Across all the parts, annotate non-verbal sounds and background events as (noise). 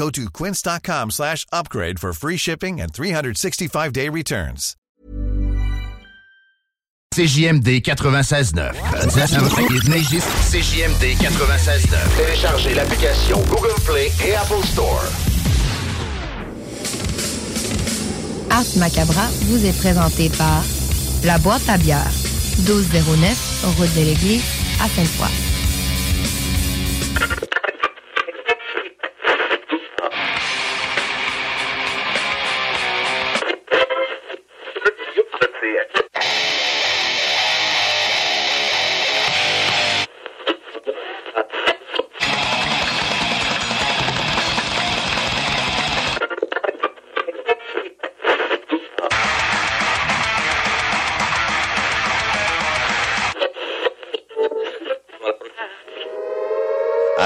Go to quince.com slash upgrade for free shipping and 365-day returns. CJMD 96.9. CJMD 96.9. Téléchargez l'application Google Play et Apple Store. Art Macabra vous est présenté par La Boîte à bière, 1209, route de l'Église, à Sainte-Foy.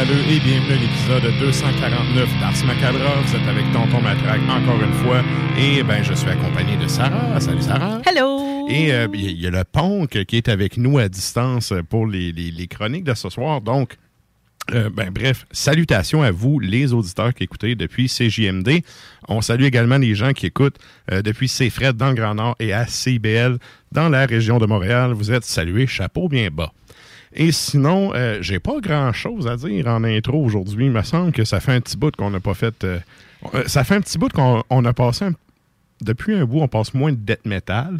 Salut et bienvenue à l'épisode 249 d'Ars Macabra. Vous êtes avec Tonton Matraque encore une fois et ben je suis accompagné de Sarah. Salut Sarah. Hello! Et euh, il y a le Ponk qui est avec nous à distance pour les, les- les chroniques de ce soir. Donc, euh, ben, bref, salutations à vous, les auditeurs qui écoutez depuis CJMD. On salue également les gens qui écoutent euh, depuis CFRED dans le Grand Nord et à CIBL dans la région de Montréal. Vous êtes salués, chapeau bien bas. Et sinon, euh, j'ai pas grand-chose à dire en intro aujourd'hui. Il me semble que ça fait un petit bout qu'on n'a pas fait... euh, euh, ça fait un petit bout qu'on on a passé... un- depuis un bout, on passe moins de death metal.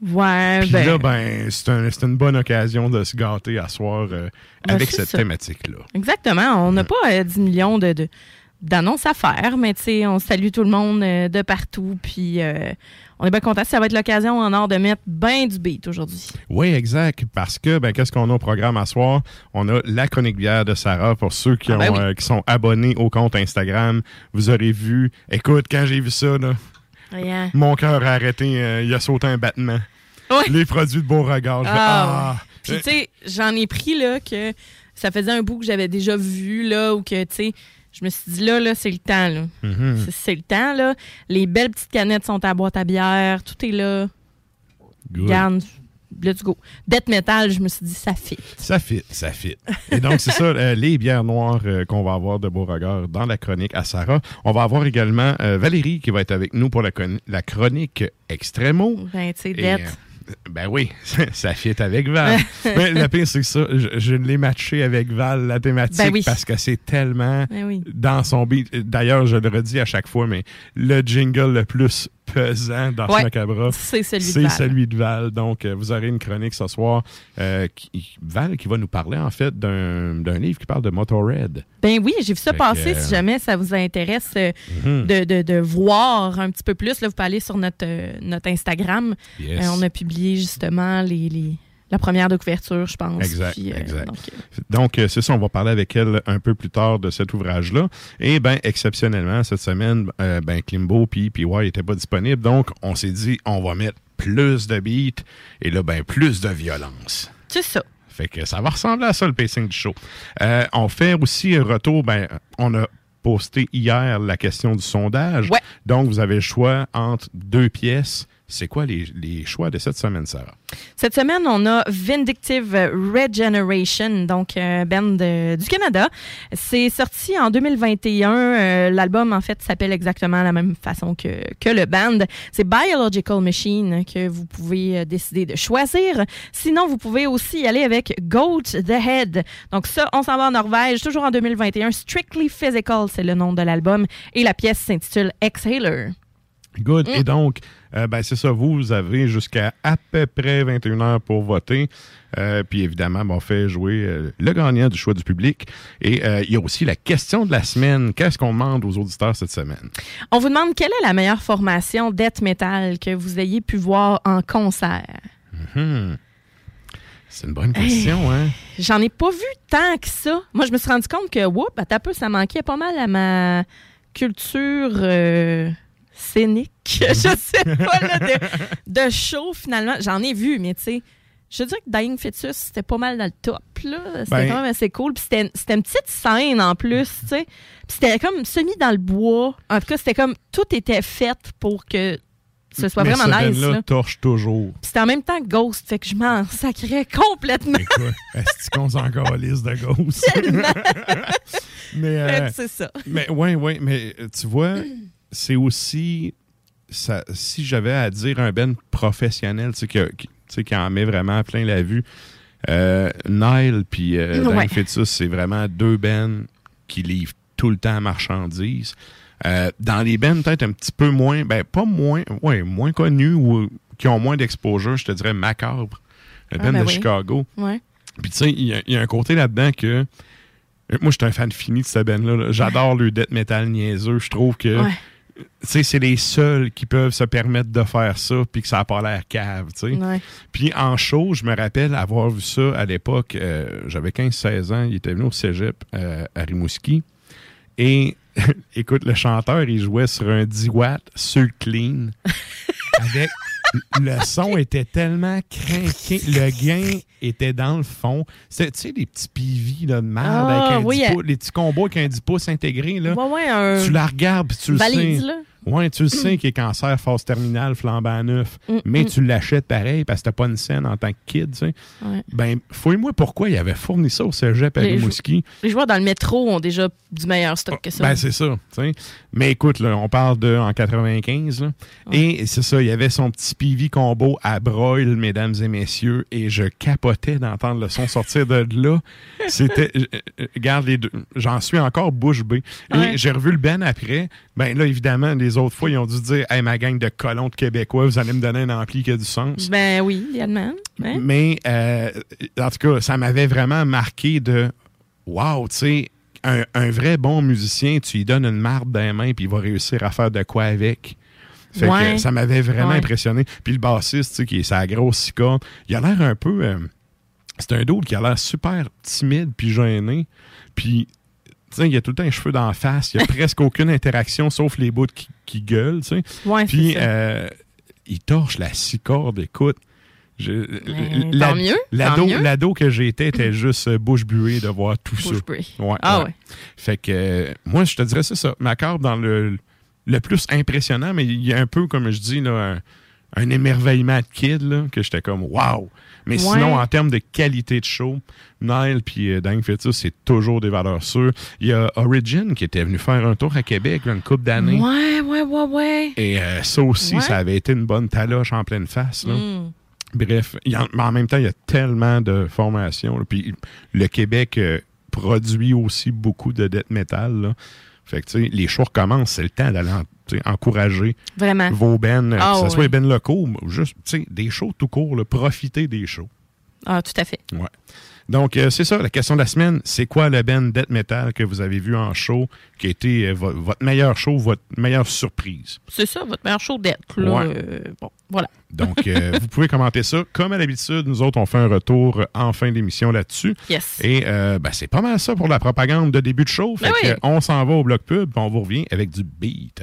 Ouais, Puis ben, là, ben, c'est un- c'est une bonne occasion de se gâter à soir euh, Ben, avec cette thématique-là. exactement. On n'a pas euh, 10 millions de, de- d'annonces à faire, mais tu sais, on salue tout le monde euh, de partout, puis euh, on est bien content. Ça va être l'occasion en or de mettre bien du beat aujourd'hui. Oui, exact. Parce que, ben, qu'est-ce qu'on a au programme à soir? On a la chronique bière de Sarah pour ceux qui, Ah, ben ont, oui. euh, qui sont abonnés au compte Instagram. Vous aurez vu. Écoute, quand j'ai vu ça, là, Rien. mon cœur a arrêté. euh, il a sauté un battement. Ouais. Les produits de Beauregard. je fais, Ah, ah. Puis tu sais, j'en ai pris là que ça faisait un bout que j'avais déjà vu là ou que tu sais, je me suis dit là là c'est le temps là. Mhm. C'est- C'est le temps là. Les belles petites canettes sont à boîte à bière, tout est là. Good. Garde, let's go. Death metal, je me suis dit ça fit. Ça fit, ça fit. Et donc, c'est ça, (laughs) euh, les bières noires euh, qu'on va avoir de Beauregard dans la chronique à Sarah. On va avoir également euh, Valérie qui va être avec nous pour la, la chronique Extremo. Ben tu sais, ben oui, (laughs) ça fit avec Val. (laughs) Mais le pire, c'est que ça, je, je l'ai matché avec Val, la thématique, Ben oui. parce que c'est tellement Ben oui. dans son beat. D'ailleurs, je le redis à chaque fois, mais le jingle le plus pesant dans Ouais, Macabra, C'est celui de c'est Val. celui de Val. Donc, euh, vous aurez une chronique ce soir. euh, qui- Val qui va nous parler, en fait, d'un livre qui parle de Motorhead. Ben oui, j'ai vu ça Fait passer. que, Si jamais ça vous intéresse euh, Mhm. de, de- de voir un petit peu plus, là, vous pouvez aller sur notre, euh, notre Instagram. Yes. Euh, on a publié justement les, les, la première de couverture, je pense. Exact, Puis, euh, exact. donc, euh, euh, c'est ça, on va parler avec elle un peu plus tard de cet ouvrage-là. Et ben exceptionnellement, cette semaine, euh, ben Klimbo puis PY n'étaient pas disponibles. Donc, on s'est dit, on va mettre plus de beats et là, ben plus de violence. c'est ça. Fait que ça va ressembler à ça, le pacing du show. On fait aussi un retour, ben, on a posté hier la question du sondage. Ouais. Donc, vous avez le choix entre deux pièces. C'est quoi les, les choix de cette semaine, Sarah? Cette semaine, on a Vindictive Regeneration, donc un band de- du Canada. C'est sorti en 2021. Euh, L'album, en fait, s'appelle exactement la même façon que, que le band. C'est Biological Machine que vous pouvez euh, décider de choisir. Sinon, vous pouvez aussi y aller avec Goat the Head. Donc ça, on s'en va en Norvège, toujours en 2021. Strictly Physical, c'est le nom de l'album. Et la pièce s'intitule Exhaler. Good. Mm. Et donc, euh, ben, c'est ça, vous, avez jusqu'à à peu près 21 heures pour voter. Euh, puis évidemment, ben, on fait jouer euh, le gagnant du choix du public. Et il y a aussi la question de la semaine. Qu'est-ce qu'on demande aux auditeurs cette semaine? On vous demande quelle est la meilleure formation death metal que vous ayez pu voir en concert? Hmm. C'est une bonne question, hein? J'en ai pas vu tant que ça. Moi, je me suis rendu compte que, whoop, à peu, ça manquait pas mal à ma culture scénique. (laughs) je sais pas, là, de, de show, finalement. J'en ai vu, mais tu sais, je dirais que Dying Fetus, c'était pas mal dans le top, là. C'était Ben- quand même assez cool. Puis c'était c'était une petite scène en plus, tu sais. Puis c'était comme semi dans le bois. En tout cas, c'était comme tout était fait pour que ce soit Mais vraiment ce nice. là. torche toujours. Puis c'était en même temps Ghost, fait que je m'en sacrais complètement. Écoute, est-ce qu'on s'en calisse de ghost? (laughs) mais, euh, c'est ça. mais ouais, ouais, mais euh, tu vois, c'est aussi ça, si j'avais à dire un Ben professionnel, tu sais, qui, qui en met vraiment plein la vue, euh, Nile puis euh, Ouais. Fetus, c'est vraiment deux Ben qui livrent tout le temps marchandises. Euh, dans les bands peut-être un petit peu moins, ben pas moins, ouais, moins connus ou qui ont moins d'exposure, je te dirais Macabre, le Ah, band ben de oui. Chicago. Ouais. Puis tu sais, il y, a- il y a un côté là-dedans que moi, je suis un fan fini de cette band-là. là. J'adore le death metal niaiseux. Je trouve que Ouais. C'est les seuls qui peuvent se permettre de faire ça puis que ça n'a pas l'air cave, tu sais. Puis en show, je me rappelle avoir vu ça à l'époque. euh, J'avais 15-16 ans. Il était venu au cégep euh, à Rimouski. Et (laughs) écoute, le chanteur, il jouait sur un 10 watts sur clean. (laughs) avec le son était tellement craqué. Le gain était dans le fond. C'est, tu sais, des petits pivis là, de merde Ah, avec un oui, 10 euh, pouces, les petits combos avec un 10 pouces intégré. Là. Ouais, ouais, un Tu la regardes puis tu le sais. là. Ouais, tu le sais qu'il est cancer, phase terminale, flambant neuf. Mm, mais mm. tu l'achètes pareil parce que t'as pas une scène en tant que kid, tu sais. Ouais. Ben, fouille-moi pourquoi il avait fourni ça au cégep à Les Rimouski. Les joueurs dans le métro ont déjà du meilleur stock que ça. Ben, c'est ça, tu sais. Mais écoute, là, on parle de en 95, là. Et c'est ça, il y avait son petit PV combo à broil, mesdames et messieurs, et je capotais d'entendre le son sortir de là. C'était, euh, euh, regarde les deux, j'en suis encore bouche bée. Et Ouais. j'ai revu le Ben après. Ben là, évidemment, les autres fois, ils ont dû dire, hey, ma gang de colons de Québécois, vous allez me donner un ampli qui a du sens. Ben oui, idéalement. Hein? Mais euh, en tout cas, ça m'avait vraiment marqué de Wow, tu sais, un, un vrai bon musicien, tu lui donnes une marde dans les mains puis il va réussir à faire de quoi avec. Fait Ouais. que ça m'avait vraiment Ouais. impressionné. Puis le bassiste, tu sais, qui est sa grosse cicorne, il a l'air un peu. euh, c'est un dude qui a l'air super timide puis gêné. Puis, tu sais, il a tout le temps les cheveux d'en face. Il a (laughs) presque aucune interaction sauf les bouts qui, qui gueulent, tu sais. Ouais, Puis, c'est ça. euh, il torche la six cordes, écoute. Je- la- tant mieux, L'ado, l'ado que j'étais était (clears throat) juste euh, bouche buée de voir tout ça. Bouche bée. Ouais, Ah ouais. ouais. Fait que euh, moi, je te dirais c'est ça. Macabre dans le, le plus impressionnant, mais il y a un peu, comme je dis, là, un, un émerveillement de kid là, que j'étais comme wow. Mais Ouais. sinon, en termes de qualité de show, Nile puis euh, Dang Fetus, c'est toujours des valeurs sûres. Il y a Origin qui était venu faire un tour à Québec là, une couple d'années. Ouais, ouais, ouais, ouais. Et euh, ça aussi, Ouais. ça avait été une bonne taloche en pleine face. Là. Mm. Bref, en- mais en même temps, il y a tellement de formations. Puis le Québec euh, produit aussi beaucoup de death metal. là. Fait que, tu sais, les shows recommencent, c'est le temps d'aller encourager Vraiment. vos bennes, Ah, que ce soit les bennes locaux, ou juste, tu sais, des shows tout court, là, profitez des shows. Ah, tout à fait. Ouais. Donc, euh, c'est ça, la question de la semaine. C'est quoi le band Death Metal que vous avez vu en show qui a été euh, vo- votre meilleur show, votre meilleure surprise? C'est ça, votre meilleur show d'être. Là, Ouais. euh, bon, voilà. (laughs) Donc, euh, vous pouvez commenter ça. Comme à l'habitude, nous autres, on fait un retour en fin d'émission là-dessus. Yes. Et euh, ben, c'est pas mal ça pour la propagande de début de show. Fait Ben oui. que, on s'en va au bloc pub, on vous revient avec du beat.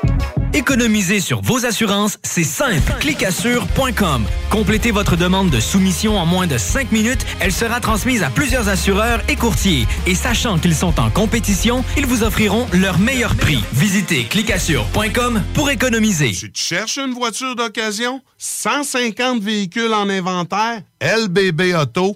Économiser sur vos assurances, c'est simple. Clicassure.com. Complétez votre demande de soumission en moins de 5 minutes. Elle sera transmise à plusieurs assureurs et courtiers. Et sachant qu'ils sont en compétition, ils vous offriront leur meilleur prix. Visitez clicassure.com pour économiser. Tu cherches une voiture d'occasion? 150 véhicules en inventaire? lbbauto.com.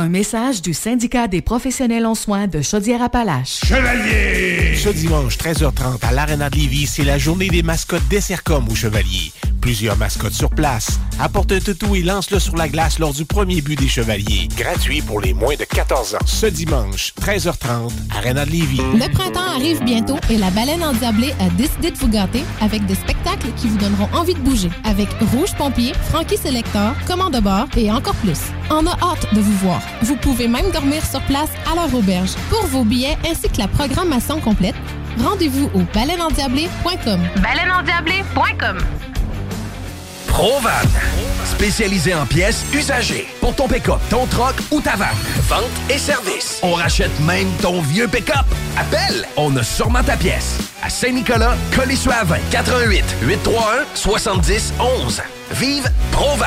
Un message du syndicat des professionnels en soins de Chaudière-Appalaches. Chevalier! Ce dimanche, 13h30, à l'Arena de Lévis, c'est la journée des mascottes des Sercom au Chevalier. Plusieurs mascottes sur place. Apporte un toutou et lance-le sur la glace lors du premier but des Chevaliers. Gratuit pour les moins de 14 ans. Ce dimanche, 13h30, Arena de Lévis. Le printemps arrive bientôt et la baleine endiablée a décidé de vous gâter avec des spectacles qui vous donneront envie de bouger. Avec Rouge Pompier, Frankie Selector, Commande de bord et encore plus. On a hâte de vous voir. Vous pouvez même dormir sur place à leur auberge. Pour vos billets ainsi que la programmation complète, rendez-vous au baleineendiablé.com. Baleineendiablé.com. Provan, spécialisé en pièces usagées pour ton pick-up, ton troc ou ta vanne. Vente et service. On rachète même ton vieux pick-up. Appelle, on a sûrement ta pièce. À Saint-Nicolas, Colissois 20, 88 831 70 11. Vive Provan.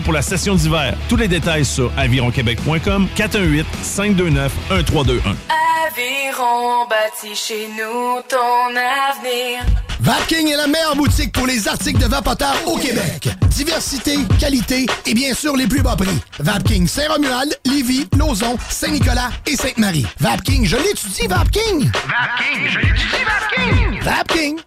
pour la session d'hiver. Tous les détails sur avironquebec.com 418 529 1321. Aviron bâti chez nous ton avenir. Vapking est la meilleure boutique pour les articles de vapoteurs au Québec. Diversité, qualité et bien sûr les plus bas prix. Vapking Saint-Romuald, Lévis, Lauson, Saint-Nicolas et Sainte-Marie. Vapking, je l'étudie, Vapking! Vapking, je l'étudie, Vapking! Vapking!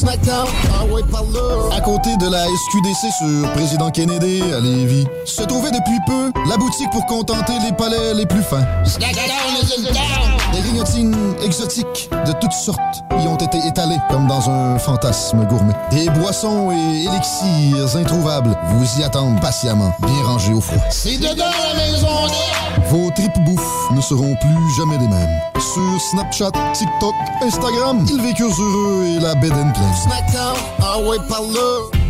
Snackdown, ah ouais, par là. À côté de la SQDC sur Président Kennedy à Lévis, se trouvait depuis peu la boutique pour contenter les palais les plus fins. Snackdown is in town! Des grignotines exotiques de toutes sortes y ont été étalées comme dans un fantasme gourmet. Des boissons et élixirs introuvables vous y attendent patiemment, bien rangés au froid. C'est dedans la maison Vos tripes bouffe ne seront plus jamais les mêmes. Sur Snapchat, TikTok, Instagram, ils vécurent heureux et la bed and pleine. Snackdown, ah ouais, par là.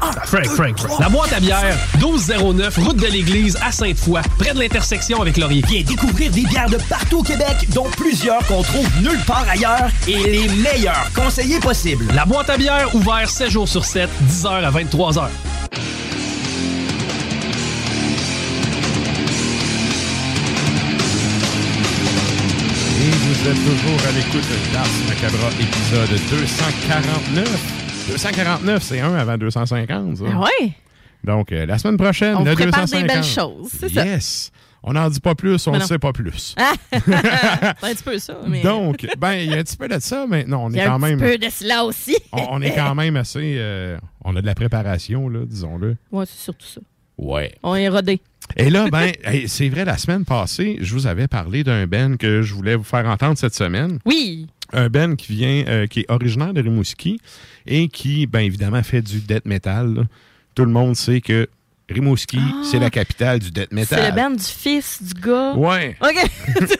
Frank, Frank, Frank. La boîte à bière, 1209, route de l'église à Sainte-Foy, près de l'intersection avec Laurier. Viens découvrir des bières de partout au Québec, dont plusieurs qu'on trouve nulle part ailleurs et les meilleurs conseillers possibles. La boîte à bière, ouvert 7 jours sur 7, 10h à 23h. Et vous êtes toujours à l'écoute d'Ars Macabra, épisode 249. 249, c'est un avant 250, ça. Ah ouais? Donc, euh, la semaine prochaine, On le prépare 250. des belles choses, c'est ça. Yes! On n'en dit pas plus, on ne sait pas plus. Ah! (laughs) (laughs) c'est un petit peu ça. Mais... Donc, ben, il y a un petit peu de ça, mais non, on il y est a quand un même. petit peu de cela aussi. (laughs) on, on est quand même assez. euh, on a de la préparation, là, disons-le. Ouais, c'est surtout ça. Ouais. On est rodé. Et là, ben, c'est vrai, la semaine passée, je vous avais parlé d'un Ben que je voulais vous faire entendre cette semaine. Oui. Un Ben qui vient, euh, qui est originaire de Rimouski et qui, ben évidemment, fait du death metal. là. Tout le monde sait que Rimouski, c'est la capitale du death metal. Ah! C'est le band du fils du gars. Ouais. OK. (laughs)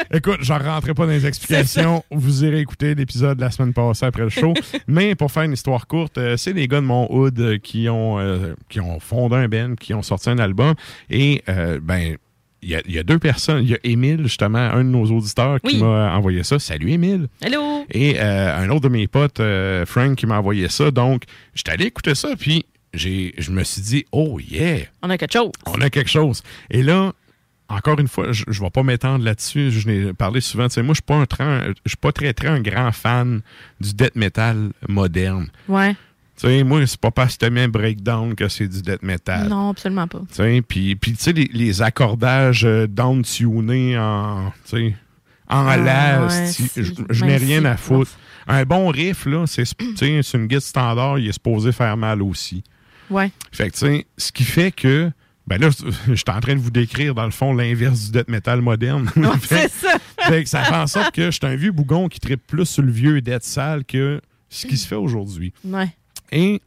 (laughs) Écoute, j'en rentrerai pas dans les explications. Vous irez écouter l'épisode de la semaine passée après le show. (laughs) Mais pour faire une histoire courte, euh, c'est les gars de mon hood euh, qui ont, euh, qui ont fondé un band, qui ont sorti un album. Et, euh, ben, il y, a, il y a deux personnes. Il y a Émile, justement, un de nos auditeurs, qui m'a envoyé ça. Salut, Émile. Hello. Et euh, un autre de mes potes, euh, Frank, qui m'a envoyé ça. Donc, j'étais allé écouter ça, puis j'ai, je me suis dit, oh yeah, On a quelque chose. on a quelque chose. Et là, encore une fois, je ne vais pas m'étendre là-dessus. Je n'ai parlé souvent. Tu sais, moi, je suis pas un très- je suis pas très, très un grand fan du death metal moderne. Ouais. Tu sais, moi, c'est pas parce que tu mets un breakdown que c'est du death metal. Non, absolument pas. Tu sais, puis, puis tu sais, les, les accordages euh, down-tunés en, tu sais, en Ah, ouais, je, n'ai rien à foutre. Un bon riff, là, c'est une guide standard, il est supposé faire mal aussi. Ouais. Fait que, tu sais, ce qui fait que. Ben là, je (laughs) suis en train de vous décrire, dans le fond, l'inverse du death metal moderne. (laughs) (laughs) C'est ça. fait que ça fait en sorte que je suis un vieux bougon qui tripe plus sur le vieux death sale que ce qui se fait aujourd'hui. Ouais. Et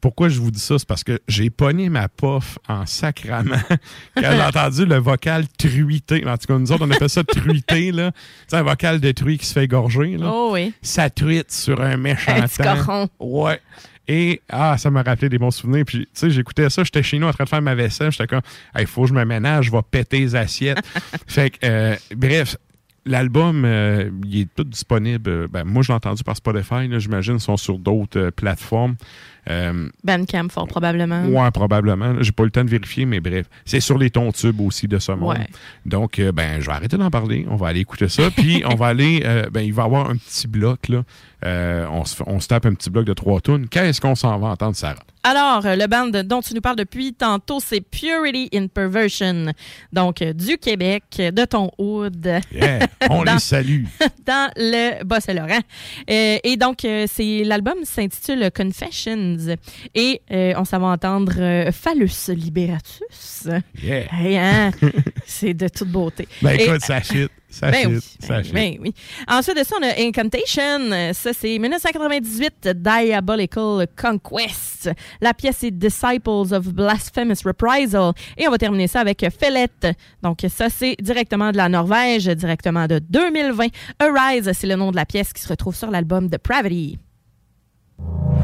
pourquoi je vous dis ça? C'est parce que j'ai pogné ma pof en sacrament (laughs) quand j'ai (laughs) entendu le vocal truité. En tout cas, nous autres, on appelle ça truité, là. C'est un vocal de truie qui se fait égorger, là. Oh oui. Ça truite sur un méchant Un temps. Ouais. Et, ah, ça m'a rappelé des bons souvenirs. Puis, tu sais, j'écoutais ça, j'étais chez nous en train de faire ma vaisselle. J'étais comme, il faut que je me ménage, je vais péter les assiettes. (laughs) fait que, euh, bref, l'album, euh, il est tout disponible. Ben, moi, je l'ai entendu par Spotify, j'imagine, ils sont sur d'autres euh, plateformes. Euh, Bandcamp, fort probablement. Ouais, probablement. J'ai pas eu le temps de vérifier, mais bref. C'est sur les tons tubes aussi de ce monde. Ouais. Donc, euh, ben, je vais arrêter d'en parler. On va aller écouter ça. Puis, (laughs) on va aller. euh, ben, il va y avoir un petit bloc, là. Euh, on, se, fait- on se tape un petit bloc de trois tunes. Qu'est-ce qu'on s'en va entendre, Sarah? Alors, le band dont tu nous parles depuis tantôt, c'est Purity in Perversion. Donc, du Québec, de ton hood. Yeah, on (laughs) Dans- les salue. (laughs) dans le Bas-Saint-Laurent. Et donc, c'est l'album s'intitule Et euh, on s'en va entendre euh, Phallus Liberatus. Yeah. Hey, hein? (laughs) C'est de toute beauté. Ben Et- écoute, ça shit. Ça Ben oui, Ça shit. Ben oui. Ensuite de ça, on a Incantation. Ça, c'est 1998, Diabolical Conquest. La pièce est Disciples of Blasphemous Reprisal. Et on va terminer ça avec Fellet. Donc, ça, c'est directement de la Norvège, directement de 2020. Arise, c'est le nom de la pièce qui se retrouve sur l'album Depravity. Thank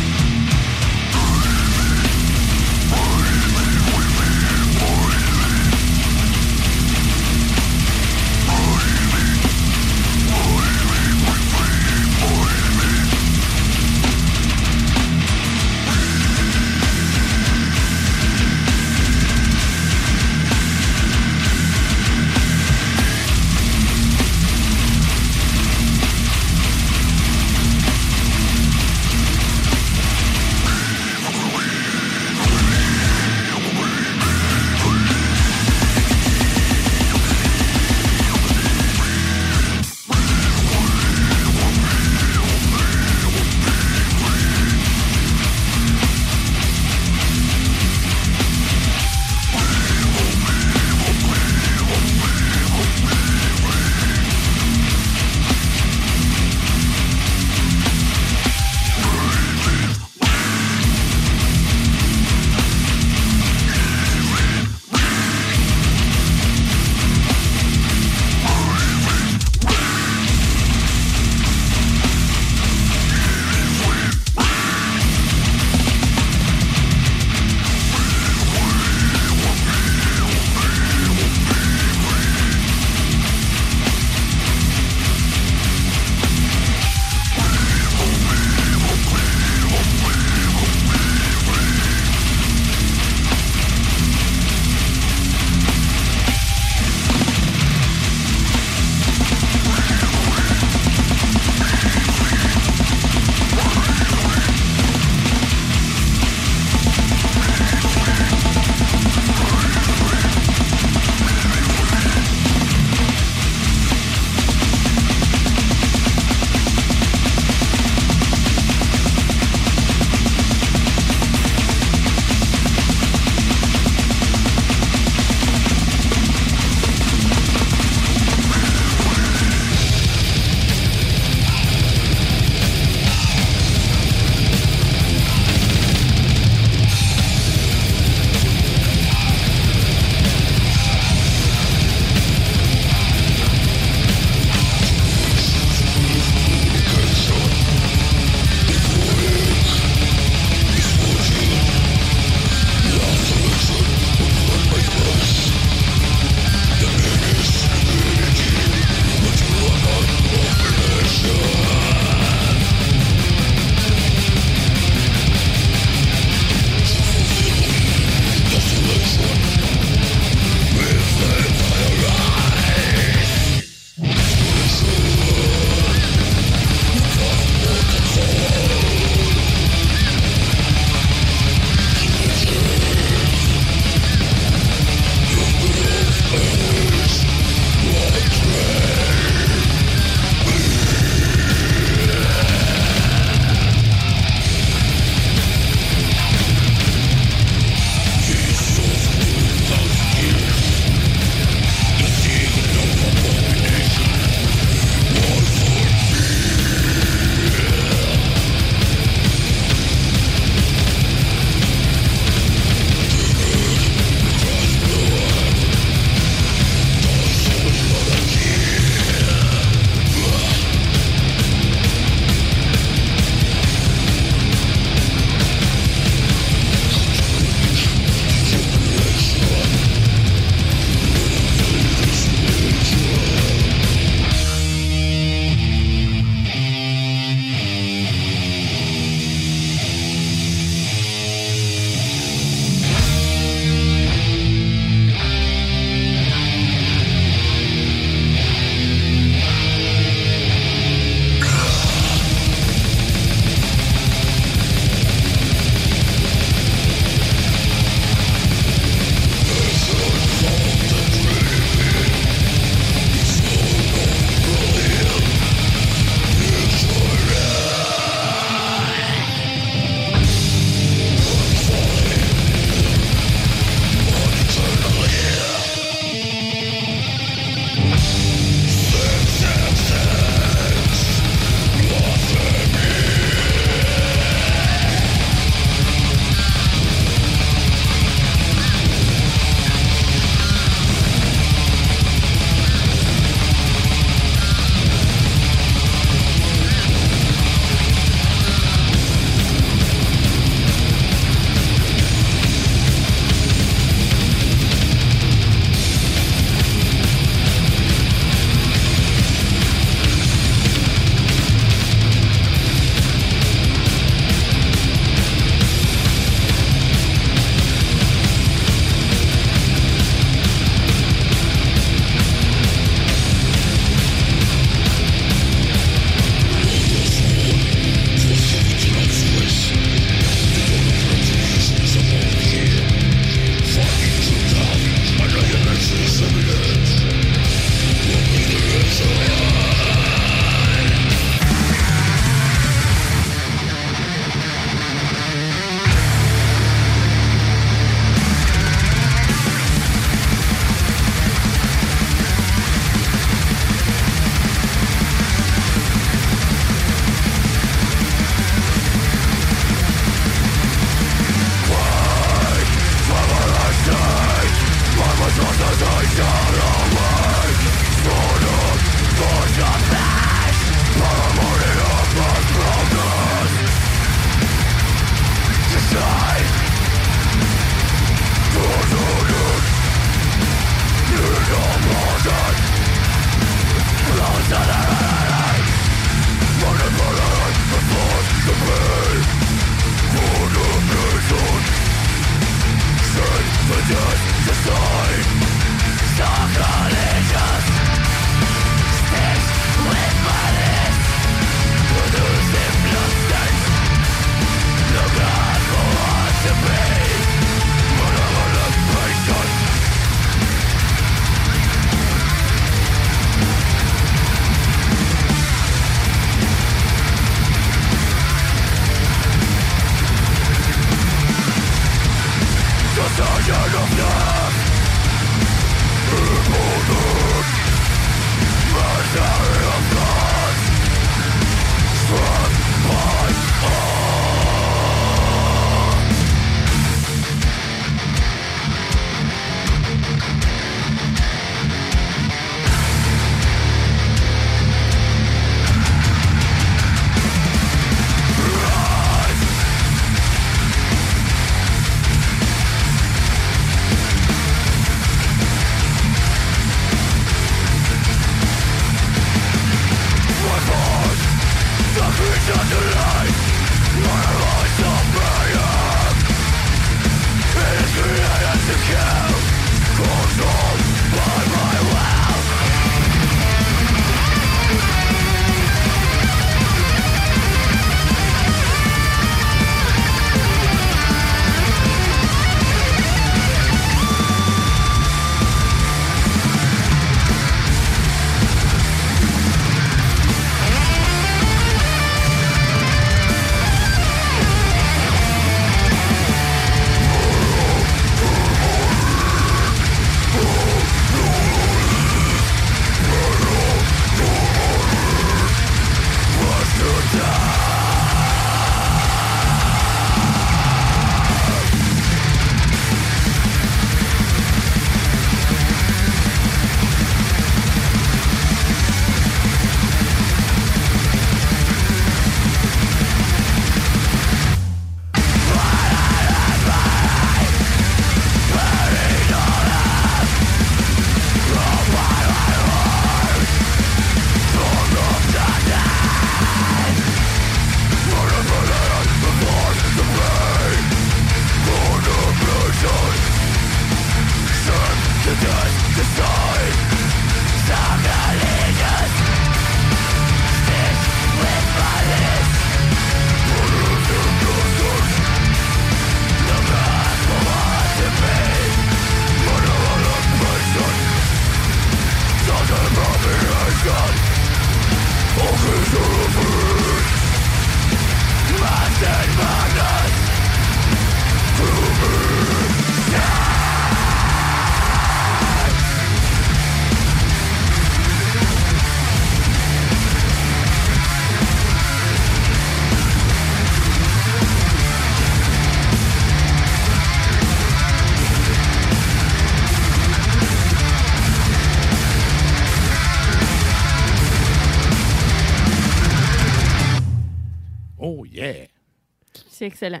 C'est excellent.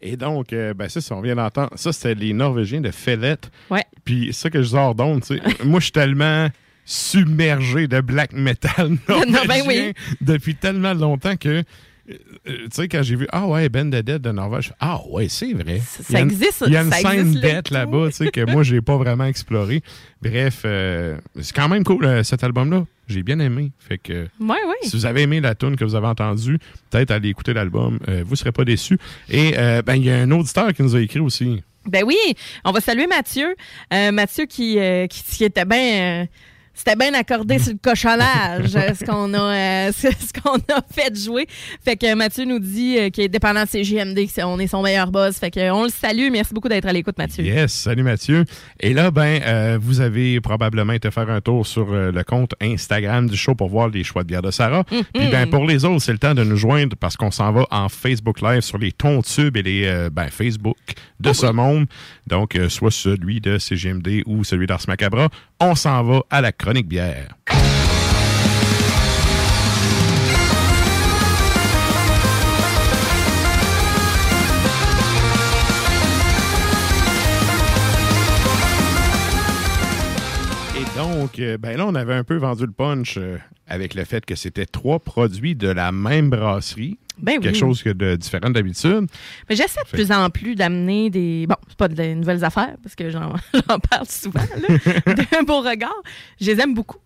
Et donc, euh, ben ça, si on vient d'entendre, ça, c'était les Norvégiens de Fellet. Ouais. Puis ça que je sors d'onde, tu sais, moi, je suis tellement submergé de black metal (laughs) Non, ben norvégien oui. depuis tellement longtemps que, tu sais, quand j'ai vu, ah ouais, Ben de Dead de Norvège, ah ouais, c'est vrai. Ça- Il y a une- existe, Il y a une ça scène bête là-bas, tu sais, que moi, j'ai pas vraiment exploré. Bref, euh, c'est quand même cool, euh, cet album-là. J'ai bien aimé. Fait que. Ouais, ouais. Si vous avez aimé la tune que vous avez entendue, peut-être allez écouter l'album. euh, vous ne serez pas déçus. Et euh, ben, il y a un auditeur qui nous a écrit aussi. Ben oui, on va saluer Mathieu. Euh, Mathieu qui, euh, qui, qui était bien. Euh, c'était bien accordé sur le cochonnage, euh, ce qu'on a, euh, (laughs) ce qu'on a fait jouer. Fait que Mathieu nous dit euh, qu'il est dépendant de ses c'est- on est son meilleur boss. Fait que on le salue. Merci beaucoup d'être à l'écoute, Mathieu. Yes, salut Mathieu. Et là, ben, euh, vous avez probablement été faire un tour sur euh, le compte Instagram du show pour voir les choix de bière de Sarah. Puis ben, pour les autres, c'est le temps de nous joindre parce qu'on s'en va en Facebook Live sur les tons tubes et les euh, ben, Facebook de ce monde. Donc, euh, soit celui de CGMD ou celui d'Ars Macabra. On s'en va à la chronique bière. Et donc, euh, ben là, on avait un peu vendu le punch euh, avec le fait que c'était trois produits de la même brasserie. Ben oui. Quelque chose que de différent d'habitude. Mais j'essaie de plus en plus d'amener des. Bon, c'est pas de nouvelles affaires, parce que j'en (laughs) parle souvent, là, (laughs) d'un beau regard. Je les aime beaucoup.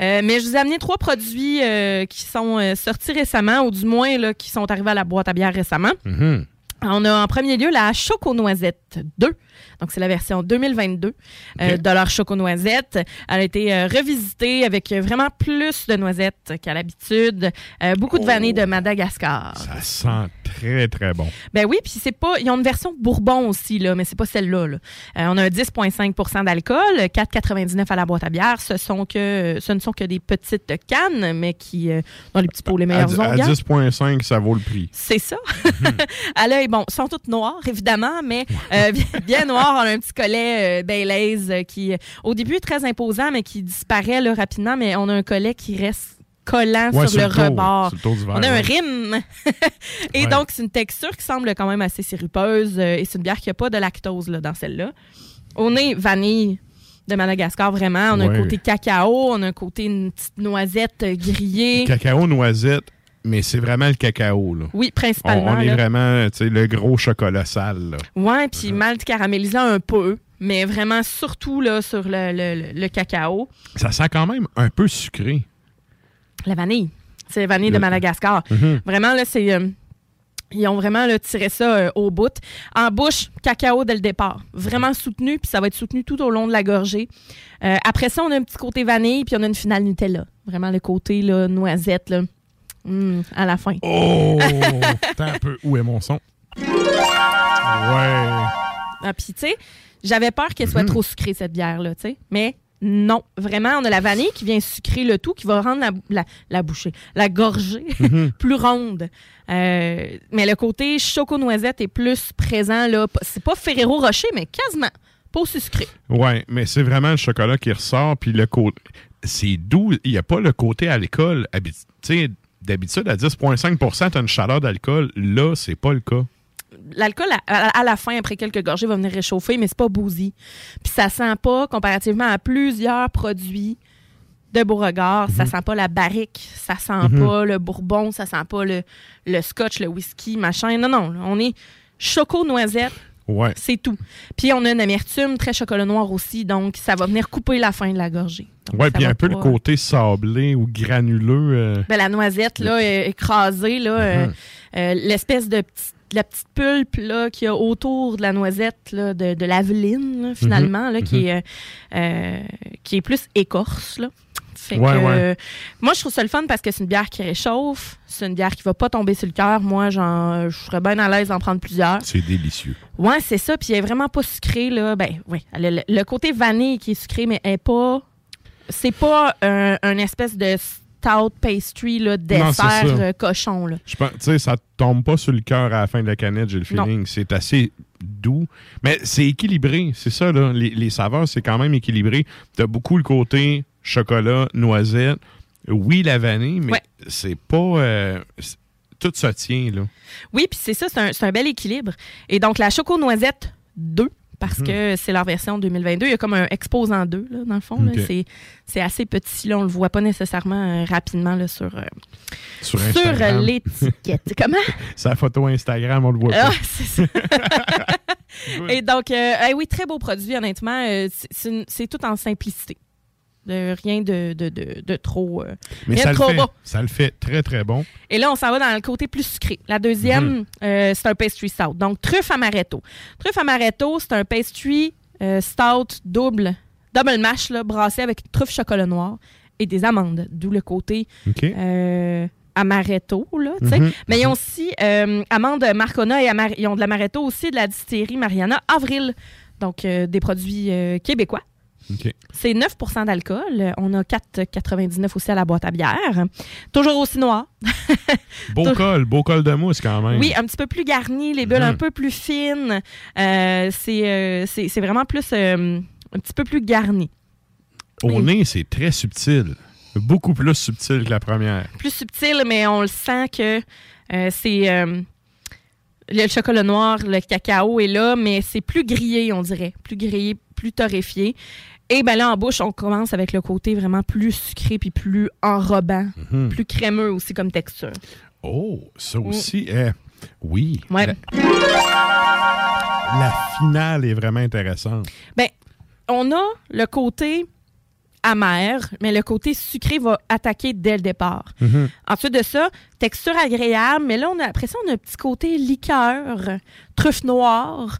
Euh, mais je vous ai amené trois produits euh, qui sont euh, sortis récemment, ou du moins là, qui sont arrivés à la boîte à bière récemment. Mhm. On a en premier lieu la Choco Noisette 2. Donc, c'est la version 2022 euh, de leur choco noisette. Elle a été euh, revisitée avec euh, vraiment plus de noisettes qu'à l'habitude. Beaucoup de vanille de Madagascar. Ça sent très, très bon. Ben oui, puis c'est pas. Ils ont une version Bourbon aussi, là, mais c'est pas celle-là. là. On a un 10,5% d'alcool, 4,99 à la boîte à bière. Ce, sont que, ce ne sont que des petites cannes, mais qui, dans les petits pots, les À, meilleurs à onguents. 10,5, ça vaut le prix. C'est ça. (laughs) à l'œil, bon, sont toutes noires, évidemment, mais euh, bien, bien noires. On a un petit collet euh, Baileys euh, qui, euh, au début, est très imposant, mais qui disparaît là, rapidement. Mais on a un collet qui reste collant Ouais, sur, sur le le rebord. sur le on a un rime. (laughs) et Ouais. donc, c'est une texture qui semble quand même assez sirupeuse. euh, et c'est une bière qui n'a pas de lactose là, dans celle-là. On est vanille de Madagascar, vraiment. On a un côté cacao, on a un côté une petite noisette grillée. Cacao noisette, mais c'est vraiment le cacao. Là. Oui, principalement. on est là. vraiment tu sais, le gros chocolat sale. Ouais, puis malt caramélisant un peu, mais vraiment surtout là, sur le, le- le- le cacao. Ça sent quand même un peu sucré. La vanille. C'est la vanille de Madagascar. Mhm. Vraiment, là, c'est. euh, ils ont vraiment là, tiré ça euh, au bout. En bouche, cacao dès le départ. Vraiment soutenu, puis ça va être soutenu tout au long de la gorgée. Euh, après ça, on a un petit côté vanille, puis on a une finale Nutella. Vraiment le côté là, noisette, là. Mm, à la fin. Oh! (laughs) Attends un peu. Où est mon son? Ouais. Ah, puis, tu sais, j'avais peur qu'elle soit trop sucrée, cette bière-là, tu sais. Mais non, vraiment, on a la vanille qui vient sucrer le tout, qui va rendre la, la, la bouchée, la gorgée (laughs) Mhm. plus ronde. Euh, mais le côté choco-noisette est plus présent, là. C'est pas Ferrero Rocher, mais quasiment. Pas aussi sucré. Ouais, mais c'est vraiment le chocolat qui ressort, puis le côté. C'est doux. Il n'y a pas le côté alcool. Habi- Tu sais, d'habitude, à 10,5% tu as une chaleur d'alcool. Là, c'est pas le cas. L'alcool, à, la fin, après quelques gorgées, va venir réchauffer, mais c'est pas bousy. Puis ça sent pas, comparativement à plusieurs produits de Beauregard, ça sent pas la barrique, ça sent Mhm. pas le bourbon, ça sent pas le, le scotch, le whisky, machin. Non, non, on est choco-noisette, Ouais. c'est tout. Puis on a une amertume très chocolat noir aussi, donc ça va venir couper la fin de la gorgée. Ça puis un peu le côté sablé ou granuleux. euh, ben, la noisette, là, euh, écrasée, là, euh, Mhm. euh, l'espèce de petite la petite pulpe là, qu'il y a autour de la noisette là, de, de l'aveline, finalement, Mhm. là, qui, est, euh, euh, qui est plus écorce. Là. Fait Ouais, que, ouais. moi, je trouve ça le fun parce que c'est une bière qui réchauffe. C'est une bière qui va pas tomber sur le cœur. Moi, j'en- je serais bien à l'aise d'en prendre plusieurs. c'est délicieux. Ouais, c'est ça. Puis elle est vraiment pas sucrée, là. Ben, oui. Le, le côté vanille qui est sucré, mais elle est pas. C'est pas un, un espèce de stout pastry, là, dessert euh, cochon, là. Je pense, tu sais, ça tombe pas sur le cœur à la fin de la canette, j'ai le Non. feeling. C'est assez doux. Mais c'est équilibré, c'est ça, là. Les, les saveurs, c'est quand même équilibré. T'as beaucoup le côté chocolat, noisette. Oui, la vanille, mais Ouais. c'est pas. euh, tout se tient, là. Oui, puis c'est ça, c'est un, un bel équilibre. Et donc, la Choco Noisette 2, parce Mhm. que c'est leur version 2022, il y a comme un exposant 2, là, dans le fond. là. Ok. C'est, assez petit, là, on le voit pas nécessairement euh, rapidement là, sur, euh, Sur sur l'étiquette. (laughs) Comment? Sa photo Instagram, on le voit Ah, pas. c'est ça. (laughs) Et donc, euh, eh oui, très beau produit, honnêtement. c'est tout en simplicité. De, rien de, de, de, de trop. euh, Mais rien ça de le, trop fait, bas. ça le fait très, très bon. Et là, on s'en va dans le côté plus sucré. La deuxième, Mhm. euh, c'est un pastry stout. Donc, truffe amaretto. Truffe amaretto, c'est un pastry euh, stout double, double mash, là, brassé avec truffe chocolat noir et des amandes. D'où le côté amaretto, là, tu sais. Mhm. Mais ils ont aussi euh, amandes Marcona et Amar- ils ont de l'amaretto aussi de la distillerie Mariana Avril. Donc, euh, des produits euh, québécois. C'est 9% d'alcool. On a 4,99 aussi à la boîte à bière. Toujours aussi noir. (laughs) Beau col, beau col de mousse quand même. Oui, un petit peu plus garni, les bulles Mhm. un peu plus fines. Euh, c'est euh, c'est- vraiment plus euh, un petit peu plus garni. Au nez, c'est très subtil. Beaucoup plus subtil que la première. Plus subtil, mais on le sent que euh, c'est euh, le chocolat noir, le cacao est là, mais c'est plus grillé, on dirait. Plus grillé, plus torréfié. Et ben là, en bouche, on commence avec le côté vraiment plus sucré puis plus enrobant, Mhm. plus crémeux aussi comme texture. Oh, ça aussi. eh, oui. Ouais. La, la finale est vraiment intéressante. Ben, on a le côté amer, mais le côté sucré va attaquer dès le départ. Mhm. Ensuite de ça, texture agréable, mais là, on a, après ça, on a un petit côté liqueur, truffe noire,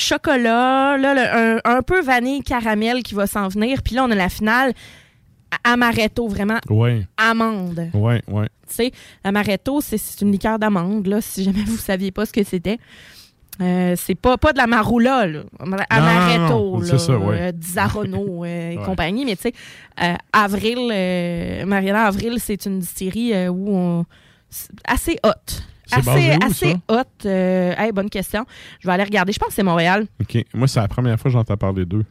chocolat, là, le- un, un peu vanille caramel qui va s'en venir. Puis là, on a la finale amaretto, vraiment Ouais. amande. Ouais, ouais. Tu sais, l'amaretto, c'est- une liqueur d'amande, là, si jamais vous saviez pas ce que c'était. Euh, c'est pas, pas de la maroula, là. Amaretto, non, là, c'est ça, ouais. euh, (laughs) euh, et Ouais. compagnie. Mais tu sais, Avril, Mariana Avril, c'est une distillerie euh, où on. assez haute. Assez, où, haute. Euh, hey, bonne question. Je vais aller regarder. Je pense que c'est Montréal. OK. Moi, c'est la première fois que j'entends parler d'eux.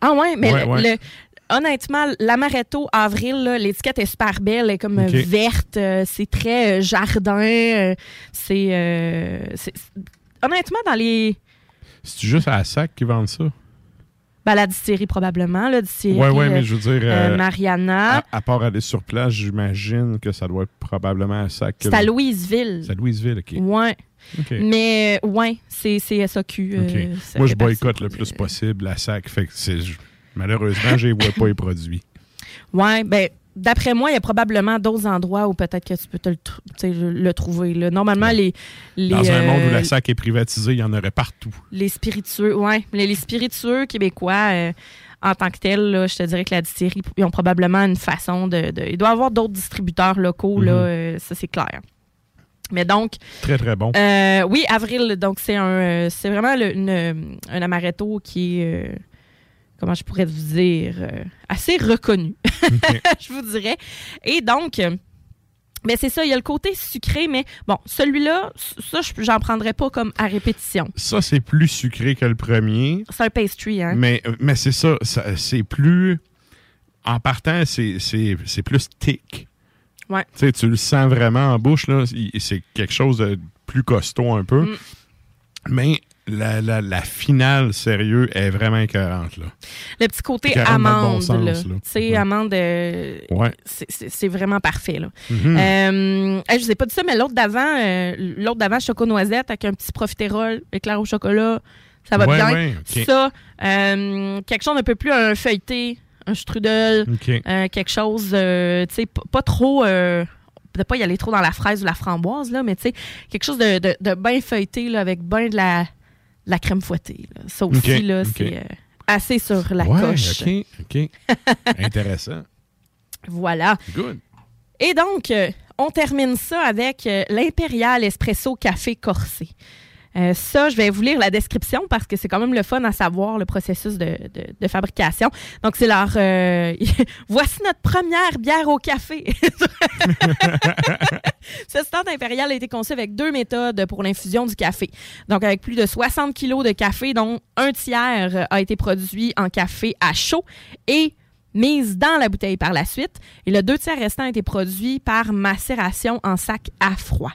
Ah ouais, mais Ouais, le- ouais. le- honnêtement, l'amaretto avril, l'étiquette est super belle, elle est comme verte, euh, c'est très euh, jardin, euh, c'est, honnêtement dans les C'est juste à la sac qui vendent ça? Ben, la distillerie probablement, la distillerie Ouais, ouais, euh, mais je veux dire. euh, euh, Mariana, À, à part aller sur place, j'imagine que ça doit être probablement à sac. que c'est à le- Louisville. C'est à Louisville, OK. OK. Mais ouais, c'est SAQ. OK. ça Moi, je boycotte le plus possible la sac. Fait que Malheureusement, je ne vois pas les produits. Ouais, ben d'après moi, il y a probablement d'autres endroits où peut-être que tu peux te le, tr- trouver. là. Normalement, les, les, Dans un monde où euh, la sac est privatisée, il y en aurait partout. les spiritueux, ouais, les, les spiritueux québécois euh, en tant que tels, là, je te dirais que la distillerie, ils ont probablement une façon de. de- il doit y avoir d'autres distributeurs locaux, là, Mhm. euh, ça c'est clair. Mais donc, Très, très bon. euh, oui, avril, donc c'est un, euh, c'est vraiment le- une- un amaretto qui est, euh, comment je pourrais vous dire, euh, assez reconnu, (laughs) je vous dirais. Et donc, euh, mais c'est ça, il y a le côté sucré, mais bon, celui-là, ça, je- j'en prendrais pas comme à répétition. Ça, c'est plus sucré que le premier. C'est un pastry, hein? Mais, mais c'est ça, ça- c'est plus. En partant, c'est plus thick. Ouais. Tu le sens vraiment en bouche, là. C'est quelque chose de plus costaud un peu. Mm. Mais la, la, la finale, sérieux, est vraiment écœurante, là. Le petit côté bon amande, là. là. Amande, euh, Ouais. c'est- vraiment parfait, là. Mhm. Euh, je vous ai pas dit ça, mais l'autre d'avant, euh, l'autre d'avant, choco noisette avec un petit profiterole, éclair au chocolat, ça va Ouais, bien. ouais. Ça, euh, quelque chose d'un peu plus un feuilleté, un strudel, quelque chose, tu sais, pas trop. De pas y aller trop dans la fraise ou la framboise, là, mais tu sais, quelque chose de, de, de bien feuilleté, là, avec bien de la, la crème fouettée. là. Ça aussi, là, c'est euh, assez sur la ouais, coche. OK, OK. (laughs) Intéressant. Voilà. Good. Et donc, euh, on termine ça avec euh, l'Impérial Espresso Café Corsé. Euh, ça, je vais vous lire la description parce que c'est quand même le fun à savoir le processus de, fabrication. Donc, c'est leur... euh, (laughs) Voici notre première bière au café. (laughs) Ce stand impérial a été conçu avec deux méthodes pour l'infusion du café. Donc, avec plus de 60 kilos de café, dont un tiers a été produit en café à chaud et mise dans la bouteille par la suite. Et le deux tiers restant a été produit par macération en sac à froid.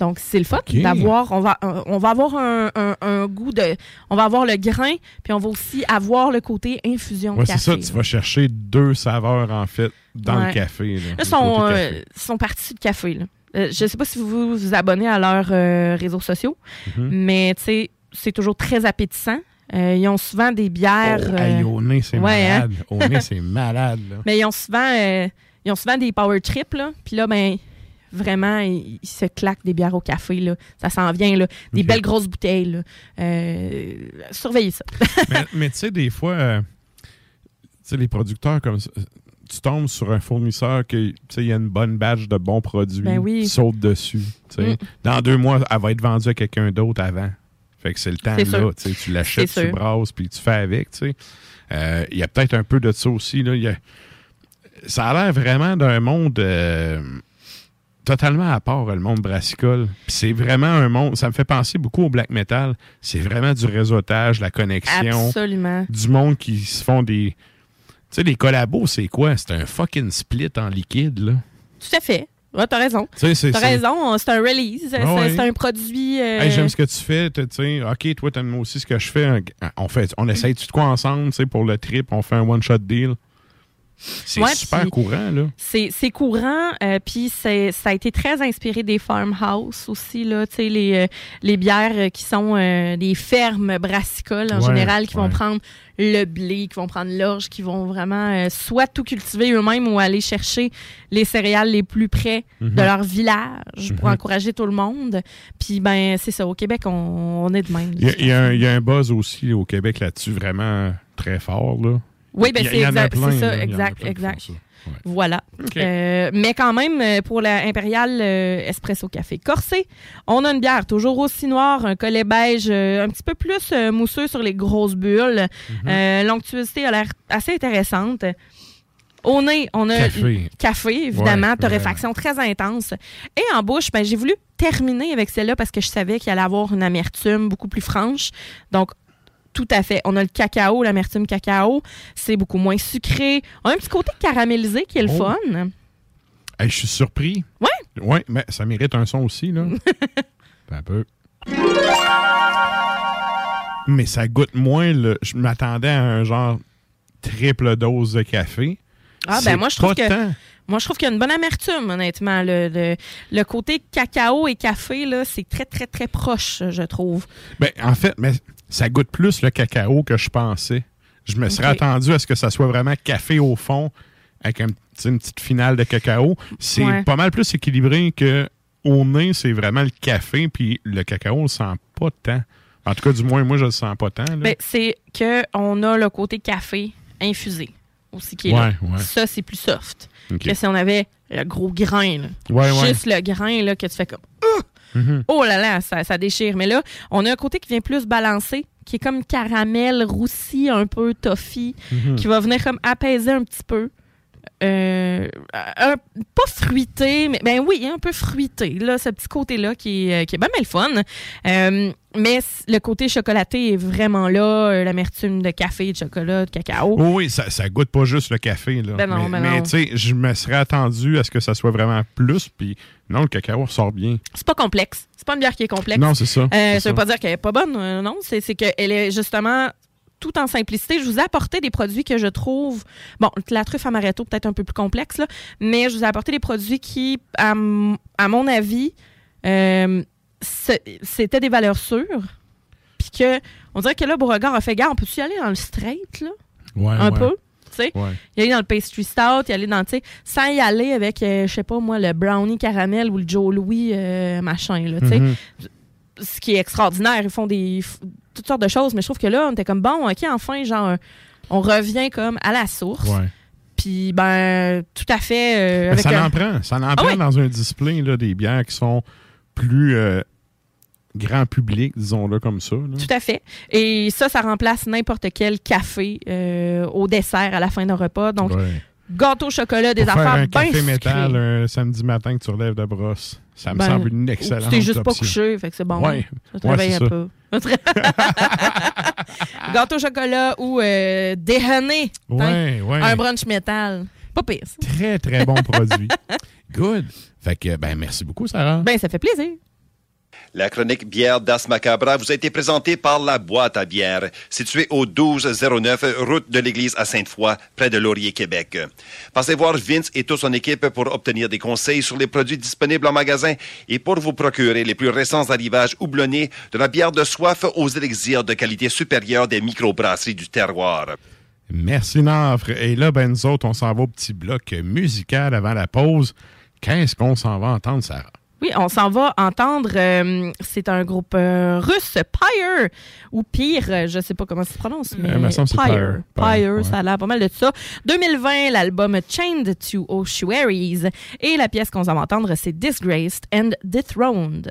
Donc, c'est le fun d'avoir, on va, on va avoir un, un- un goût de, on va avoir le grain, puis on va aussi avoir le côté infusion Ouais, de c'est café. ça. Tu vas chercher deux saveurs, en fait, dans Ouais. le café. Là, sont, euh, café. sont partis de café. là. Euh, je ne sais pas si vous vous abonnez à leurs euh, réseaux sociaux, Mhm. mais tu sais, c'est toujours très appétissant. Euh, ils ont souvent des bières. Oh, aïe, au nez, c'est ouais, hein? malade. Au nez, (laughs) c'est malade. Là. Mais ils ont souvent, ils ont souvent des power trips, là. Puis là, ben, vraiment, ils, se claquent des bières au café, là. Ça s'en vient, là. Des belles grosses bouteilles, là. Euh, surveillez ça. (laughs) mais mais tu sais, des fois, euh, tu sais, les producteurs comme ça, tu tombes sur un fournisseur qui, tu sais, il y a une bonne badge de bons produits, Ben oui. sautes dessus. Mm. Dans deux mois, elle va être vendue à quelqu'un d'autre avant. Fait que c'est le temps là, tu l'achètes, tu sûr. brasses, puis tu fais avec. Euh, Il y a peut-être un peu de ça aussi, là. Il y a- Ça a l'air vraiment d'un monde euh, totalement à part, le monde brassicole. C'est vraiment un monde, ça me fait penser beaucoup au black metal. C'est vraiment du réseautage, la connexion Absolument. du monde qui se font des. Tu sais, les collabos, c'est quoi? C'est un fucking split en liquide, là. Tout à fait. Ouais, t'as raison. T'as raison, c'est un release. C'est ouais. un produit. euh, Hey, j'aime ce que tu fais. tu sais, OK, toi, t'aimes aussi ce que je fais. On, fait, on essaye tout de quoi ensemble, tu sais, pour le trip, on fait un one-shot deal. C'est Ouais, super courant, là. C'est c'est courant, euh, puis ça a été très inspiré des farmhouse aussi, là, tu sais, les, euh, les bières euh, qui sont euh, des fermes brassicoles en Ouais, général, qui vont prendre le blé, qui vont prendre l'orge, qui vont vraiment euh, soit tout cultiver eux-mêmes ou aller chercher les céréales les plus près Mhm. de leur village pour Mhm. encourager tout le monde. Puis, ben, c'est ça, au Québec, on, on est de même. Il y, y a un buzz aussi au Québec là-dessus, vraiment très fort, là. Oui, ben c'est exact, c'est ça, exact, exact. Voilà. Euh, mais quand même, euh, pour la Impérial euh, Espresso Café Corsé, on a une bière toujours aussi noire, un collet beige euh, un petit peu plus euh, mousseux sur les grosses bulles. Euh, L'onctuosité a l'air assez intéressante. Au nez, on a Café. café, évidemment, Ouais, torréfaction très intense. Et en bouche, ben, j'ai voulu terminer avec celle-là parce que je savais qu'il allait avoir une amertume beaucoup plus franche. Donc, tout à fait. On a le cacao, l'amertume cacao. C'est beaucoup moins sucré. On a un petit côté caramélisé qui est le Oh. fun. Hey, je suis surpris. Ouais? Ouais, mais ça mérite un son aussi, là. (laughs) un peu. Mais ça goûte moins le. Je m'attendais à un genre triple dose de café. Ah, ben moi, je trouve que. tant. Moi, je trouve qu'il y a une bonne amertume, honnêtement. Le, le, le côté cacao et café, là, c'est très, très, très proche, je trouve. Ben, en fait, mais ça goûte plus le cacao que je pensais. Je me serais attendu à ce que ça soit vraiment café au fond avec un une petite finale de cacao. C'est Ouais. pas mal plus équilibré que au nez, c'est vraiment le café, puis le cacao, on le sent pas tant. En tout cas, du moins, moi, je le sens pas tant. Ben, c'est qu'on a le côté café infusé aussi qui est là. Ouais. Ça, c'est plus soft. Que si on avait le gros grain, là. Juste le grain là, que tu fais comme. Mhm. Oh là là, ça, ça déchire. Mais là, on a un côté qui vient plus balancé, qui est comme caramel roussi, un peu toffee, Mhm. qui va venir comme apaiser un petit peu. Euh, un- pas fruité, mais ben oui, un peu fruité, là, ce petit côté-là qui est, qui est bien le fun. Euh, mais le côté chocolaté est vraiment là, euh, l'amertume de café, de chocolat, de cacao. Oh oui, ça, ça goûte pas juste le café. Là. Ben non, mais ben non. tu sais, je me serais attendu à ce que ça soit vraiment plus, puis non, le cacao ressort bien. C'est pas complexe. C'est pas une bière qui est complexe. Non, c'est ça, Euh, ça ça. veut pas dire qu'elle est pas bonne, euh, non. C'est c'est qu'elle est justement tout en simplicité. Je vous ai apporté des produits que je trouve. Bon, la truffe amaretto, peut-être un peu plus complexe, là, mais je vous ai apporté des produits qui, à, à mon avis, euh, c'était des valeurs sûres. Puis que, on dirait que là, Beauregard a fait gare, on peut-tu y aller dans le straight, là? Ouais, un ouais. peu. Tu sais, Ouais. y aller dans le pastry stout, y aller dans, tu sais, sans y aller avec, euh, je sais pas moi, le brownie caramel ou le Joe Louis euh, machin, là, tu sais. Mhm. Ce qui est extraordinaire, ils font des toutes sortes de choses, mais je trouve que là, on était comme, bon, OK, enfin, genre, on revient comme à la source. Ouais. Puis, ben, tout à fait. euh, avec ça un- en prend. Ça en Ah prend ouais. dans un display là, des bières qui sont plus grand public, disons-le comme ça. là. Tout à fait. Et ça, ça remplace n'importe quel café euh, au dessert à la fin d'un repas. Donc, Ouais. gâteau au chocolat, des Pour faire affaires un bien café métal un samedi matin que tu relèves de brosse, ça me Ben, semble une excellente Tu t'es juste pas couché, fait que c'est bon. Ouais. Ça te Ouais, un ça. peu. (laughs) Gâteau au chocolat ou euh, déjeuner. Ouais, ouais. Un brunch métal. Pas pire. Très, très bon produit. (laughs) Good. Fait que, ben, merci beaucoup, Sarah. Ben, ça fait plaisir. La chronique bière d'As Macabra vous a été présentée par La Boîte à bière, située au 1209 route de l'église à Sainte-Foy, près de Laurier, Québec. Passez voir Vince et toute son équipe pour obtenir des conseils sur les produits disponibles en magasin et pour vous procurer les plus récents arrivages houblonnés de la bière de soif aux élixirs de qualité supérieure des microbrasseries du terroir. Merci, Nafre. Et là, ben, nous autres, on s'en va au petit bloc musical avant la pause. Qu'est-ce qu'on s'en va entendre, Sarah? Oui, on s'en va entendre. euh, c'est un groupe euh, russe, Pyre, ou Pire, euh, je sais pas comment ça se prononce, mais Euh, que c'est Pyre. Pyre. Pyre, Ouais. ça a l'air pas mal de ça. 2020, l'album Chained to Ossuaries. Et la pièce qu'on s'en va entendre, c'est Disgraced and Dethroned.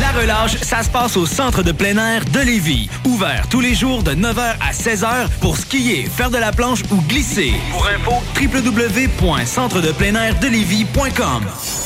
La relâche, ça se passe au centre de plein air de Lévis. Ouvert tous les jours de 9h à 16h pour skier, faire de la planche ou glisser. Pour info, www.centredepleinairdelévis.com.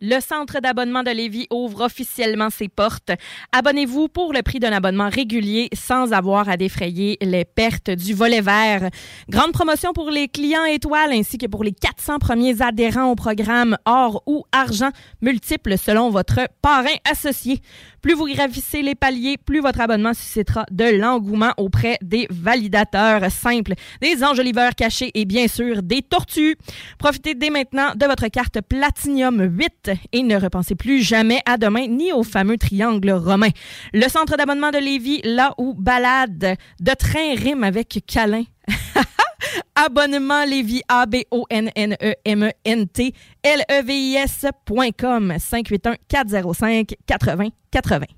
Le centre d'abonnement de Lévis ouvre officiellement ses portes. Abonnez-vous pour le prix d'un abonnement régulier sans avoir à défrayer les pertes du volet vert. Grande promotion pour les clients étoiles ainsi que pour les 400 premiers adhérents au programme or ou argent multiples selon votre parrain associé. Plus vous gravissez les paliers, plus votre abonnement suscitera de l'engouement auprès des validateurs simples, des enjoliveurs cachés et bien sûr des tortues. Profitez dès maintenant de votre carte Platinum 8 et ne repensez plus jamais à demain ni au fameux triangle romain. Le centre d'abonnement de Lévis, là où balade de train rime avec câlin. (laughs) Abonnement Lévis, A-B-O-N-N-E-M-E-N-T, L-E-V-I-S.com, 581-405-80-80.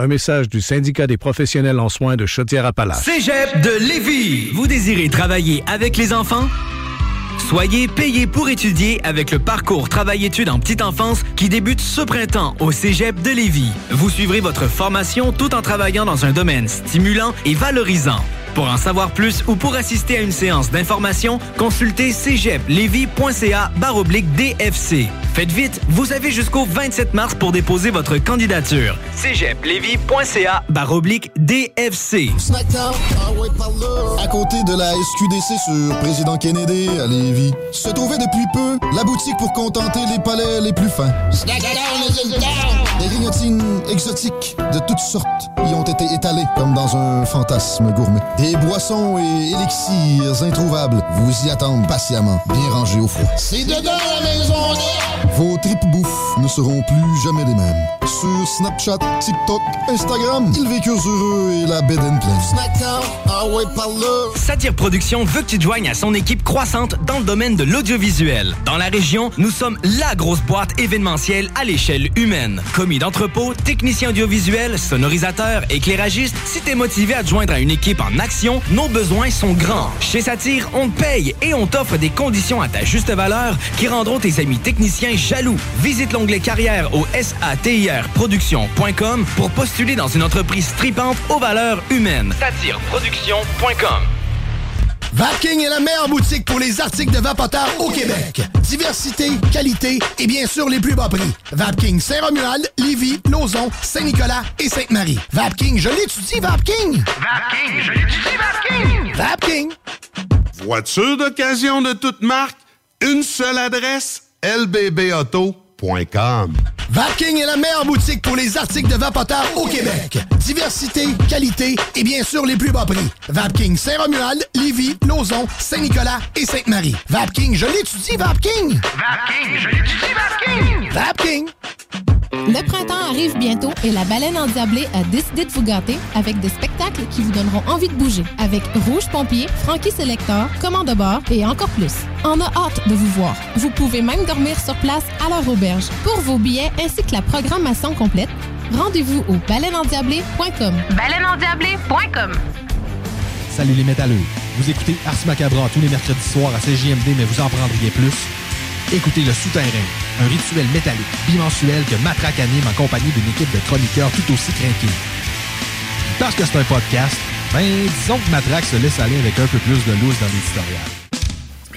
Un message du syndicat des professionnels en soins de Chaudière-Appalaches. Cégep de Lévis. Vous désirez travailler avec les enfants? Soyez payé pour étudier avec le parcours Travail-études en petite enfance qui débute ce printemps au Cégep de Lévis. Vous suivrez votre formation tout en travaillant dans un domaine stimulant et valorisant. Pour en savoir plus ou pour assister à une séance d'information, consultez cégeplevy.ca baroblique DFC. Faites vite, vous avez jusqu'au 27 mars pour déposer votre candidature. cégeplevy.ca baroblique DFC. À côté de la SQDC sur Président Kennedy à Lévis, se trouvait depuis peu la boutique pour contenter les palais les plus fins. Des grignotines exotiques de toutes sortes y ont été étalées comme dans un fantasme gourmet. Les boissons et élixirs introuvables vous y attendent patiemment, bien rangés au froid. C'est dedans la maison, Vos tripes bouffe ne seront plus jamais les mêmes. Sur Snapchat, TikTok, Instagram, ils vécurent heureux et la bed and ah ouais, par là. Satire Productions veut que tu te joignes à son équipe croissante dans le domaine de l'audiovisuel. Dans la région, nous sommes la grosse boîte événementielle à l'échelle humaine. Commis d'entrepôt, technicien audiovisuel, sonorisateur, éclairagiste, si t'es motivé à te joindre à une équipe en action, nos besoins sont grands. Chez Satire, on te paye et on t'offre des conditions à ta juste valeur qui rendront tes amis techniciens jaloux. Visite l'onglet carrière au satirproduction.com pour postuler dans une entreprise tripante aux valeurs humaines. Satireproduction.com Vapking est la meilleure boutique pour les articles de vapoteurs au Québec. Diversité, qualité et bien sûr les plus bas prix. Vapking Saint-Romuald, Lévis, Lauson, Saint-Nicolas et Sainte-Marie. Vapking, je l'étudie, Vapking! Vapking, je l'étudie, Vapking! Vapking! Voiture d'occasion de toute marque, une seule adresse, lbbauto.com. Vapking est la meilleure boutique pour les articles de vapoteurs au Québec. Diversité, qualité et bien sûr les plus bas prix. Vapking Saint-Romuald, Lévis, Lauson, Saint-Nicolas et Sainte-Marie. Vapking, je l'étudie, Vapking! Vapking, je l'étudie, Vapking! Vapking! Le printemps arrive bientôt et la baleine endiablée a décidé de vous gâter avec des spectacles qui vous donneront envie de bouger. Avec Rouge Pompier, Frankie Selector, Commande de bord et encore plus. On a hâte de vous voir. Vous pouvez même dormir sur place à leur auberge. Pour vos billets ainsi que la programmation complète, rendez-vous au baleineendiablée.com. Baleineendiablée.com Salut les métalleux. Vous écoutez Ars Macabra tous les mercredis soirs à CJMD, mais vous en prendriez plus? Écoutez Le Souterrain, un rituel métallique bimensuel que Matraque anime en compagnie d'une équipe de chroniqueurs tout aussi craqués. Parce que c'est un podcast, ben disons que Matraque se laisse aller avec un peu plus de loose dans l'éditorial.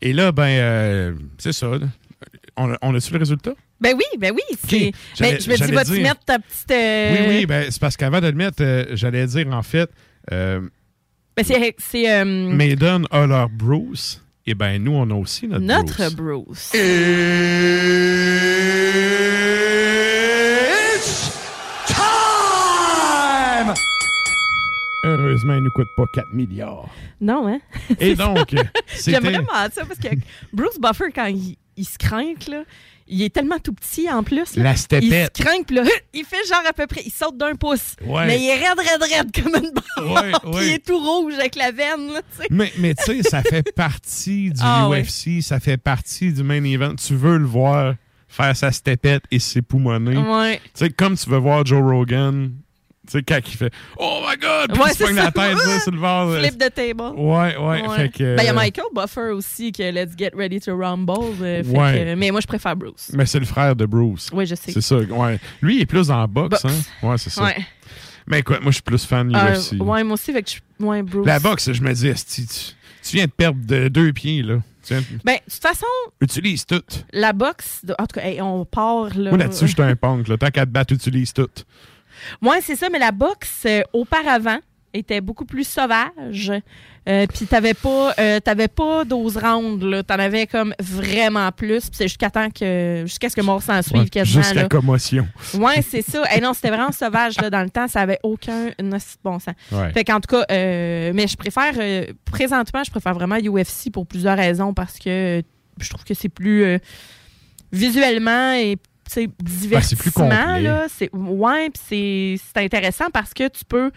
Et là, ben, euh, c'est ça. On, a- on a su le résultat? Ben oui, ben oui. J'allais- Ben, je me dis, vas-tu dire- mettre ta petite. euh, Oui, oui, ben, c'est parce qu'avant de le mettre, euh, j'allais dire, en fait, euh, ben, c'est. euh, Maiden a leur Bruce. Et ben, nous, on a aussi notre, notre Bruce. Bruce. Time! Heureusement, il ne nous coûte pas 4 milliards. Non, hein? Et (laughs) donc, J'aime vraiment ça parce que Bruce Buffer, quand il, il se craint, là, il est tellement tout petit en plus. là. La Il stépette. se craint, puis là, (laughs) il fait genre à peu près, il saute d'un pouce. Ouais. Mais il est raide, raide, raide comme une barre. Ouais, (laughs) Puis ouais. il est tout rouge avec la veine, là. Mais, mais tu sais, ça fait partie du Ah. UFC, ça fait partie du main event. Tu veux le voir faire sa stépette et. Ouais. Tu sais, comme tu veux voir Joe Rogan, tu sais, quand il fait Oh my god! Puis Ouais, il se pogne la tête sais, sur le bord. euh, Flip the table. Ouais, ouais. Fait que, Ben, il y a euh, Michael Buffer aussi, que Let's Get Ready to Rumble. euh, fait Ouais. que- mais moi, je préfère Bruce. Mais c'est le frère de Bruce. Oui, je sais. C'est ça, ouais. Lui, il est plus dans la boxe, Boxe. hein? Ouais, c'est ça. Ouais. Mais écoute, moi, je suis plus fan Euh, UFC. ouais, moi aussi, fait que je. Ouais, Bruce. La boxe, je me dis, tu, tu viens de perdre de deux pieds, là. De- Ben, de toute façon, Utilise tout. la boxe. de- En tout cas, hey, on part là. Moi, là-dessus, je suis un punk. Là. Tant qu'à te battre, utilise tout. Ouais, c'est ça, mais la boxe, euh, auparavant, était beaucoup plus sauvage. Euh, puis t'avais pas, euh, t'avais pas 12 rounds, là. T'en avais comme vraiment plus. Puis c'est jusqu'à temps que, jusqu'à ce que mort s'en suive Ouais, quasiment. Juste la commotion. Ouais, c'est ça. Eh non, c'était vraiment sauvage là, dans le temps. Ça avait aucun bon sens. Ouais. Fait qu'en tout cas, euh, mais je préfère, présentement, je préfère vraiment UFC pour plusieurs raisons parce que je trouve que c'est plus visuellement et divertissement. Ben, c'est plus complet. là. C'est, ouais, puis c'est, c'est intéressant parce que tu peux.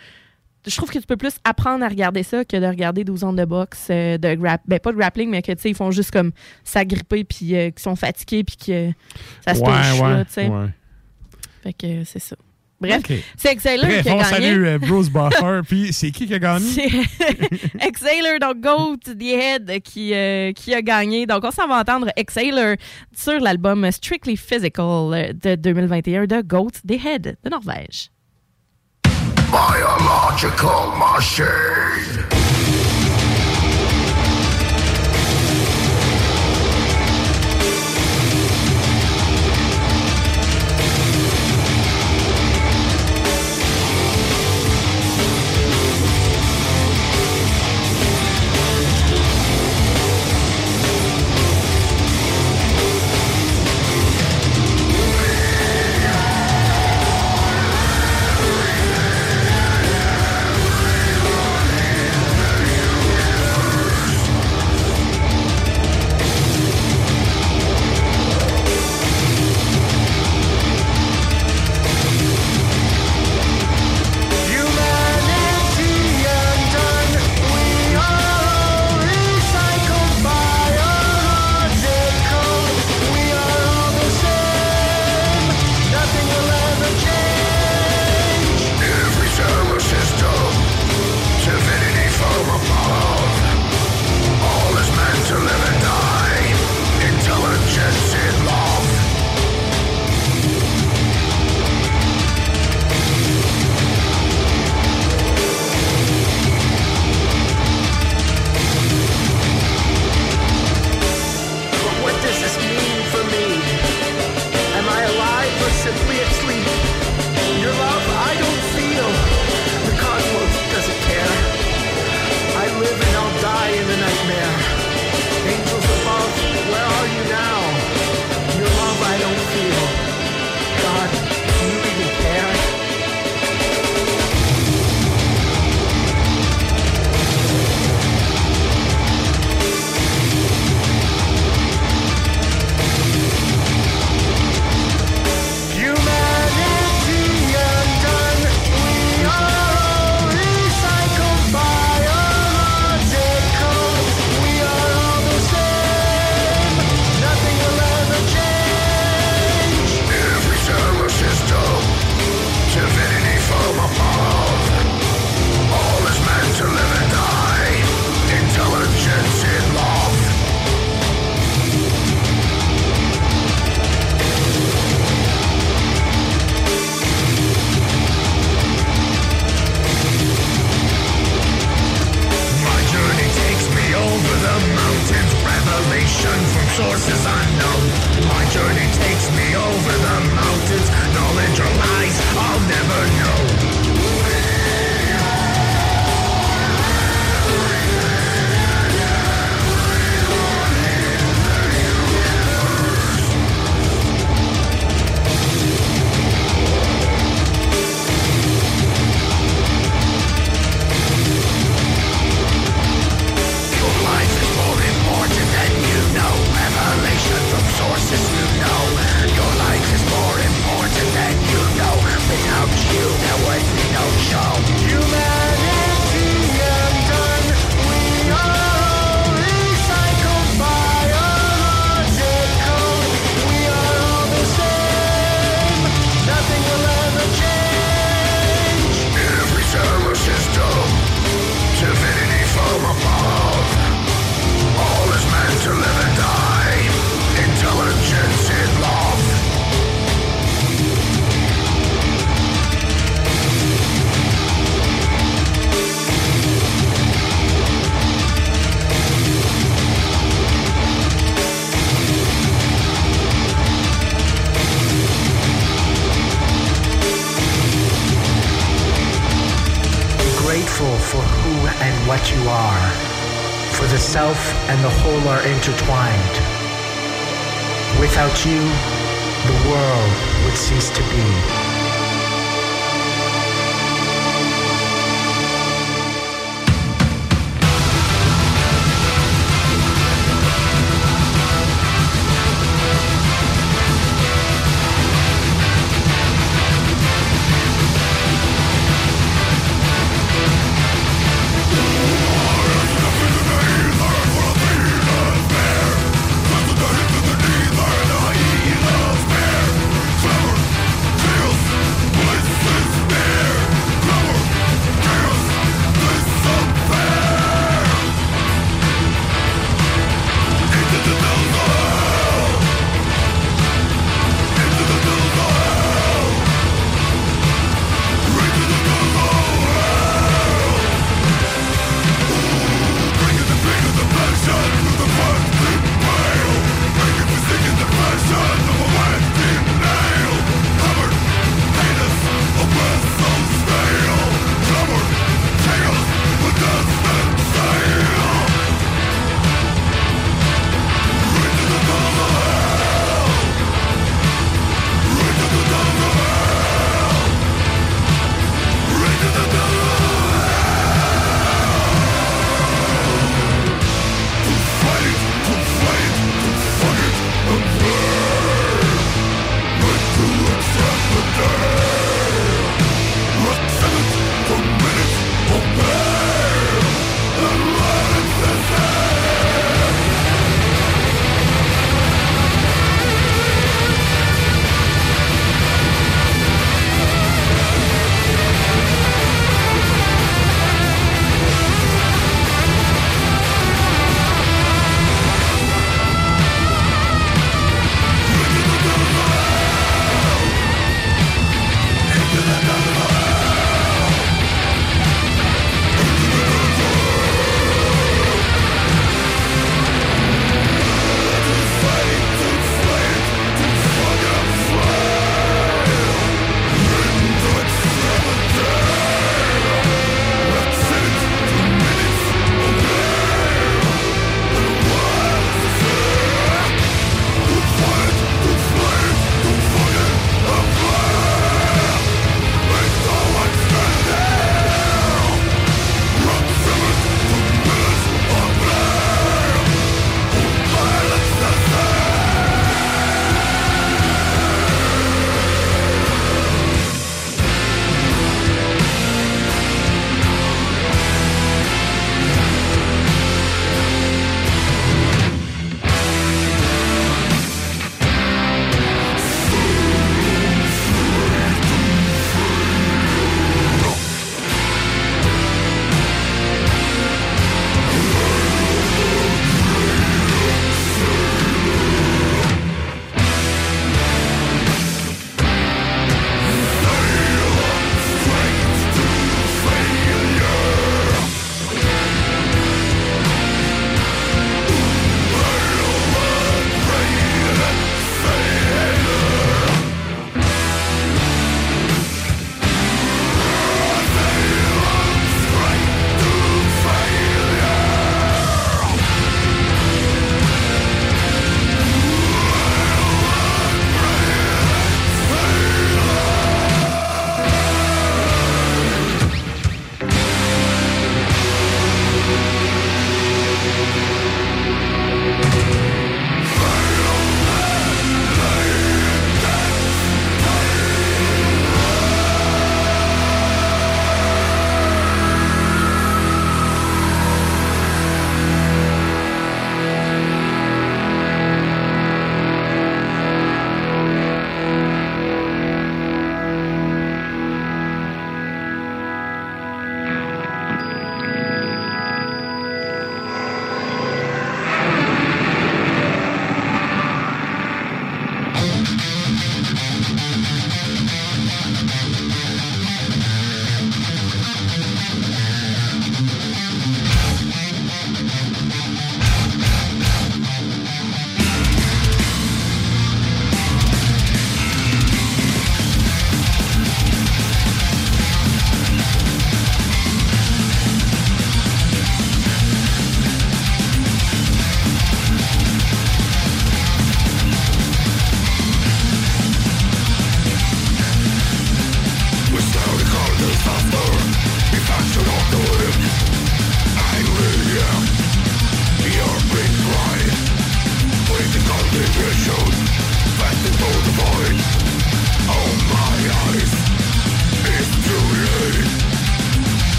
Je trouve que tu peux plus apprendre à regarder ça que de regarder 12 ondes de boxe, euh, de grap ben pas de grappling, mais que tu sais, ils font juste comme s'agripper puis euh, qu'ils sont fatigués puis que ça se Ouais, touche, ouais, là, tu sais. ouais. Fait que euh, c'est ça. Bref, c'est Exhaler Bref, qui a on gagné. salue euh, Bruce (laughs) Buffer. Puis c'est qui qui a gagné? C'est Exhaler, donc Goat the Head, qui, euh, qui a gagné. Donc, on s'en va entendre Exhaler sur l'album Strictly Physical euh, de 2021 de Goat the Head de Norvège. Biological machine.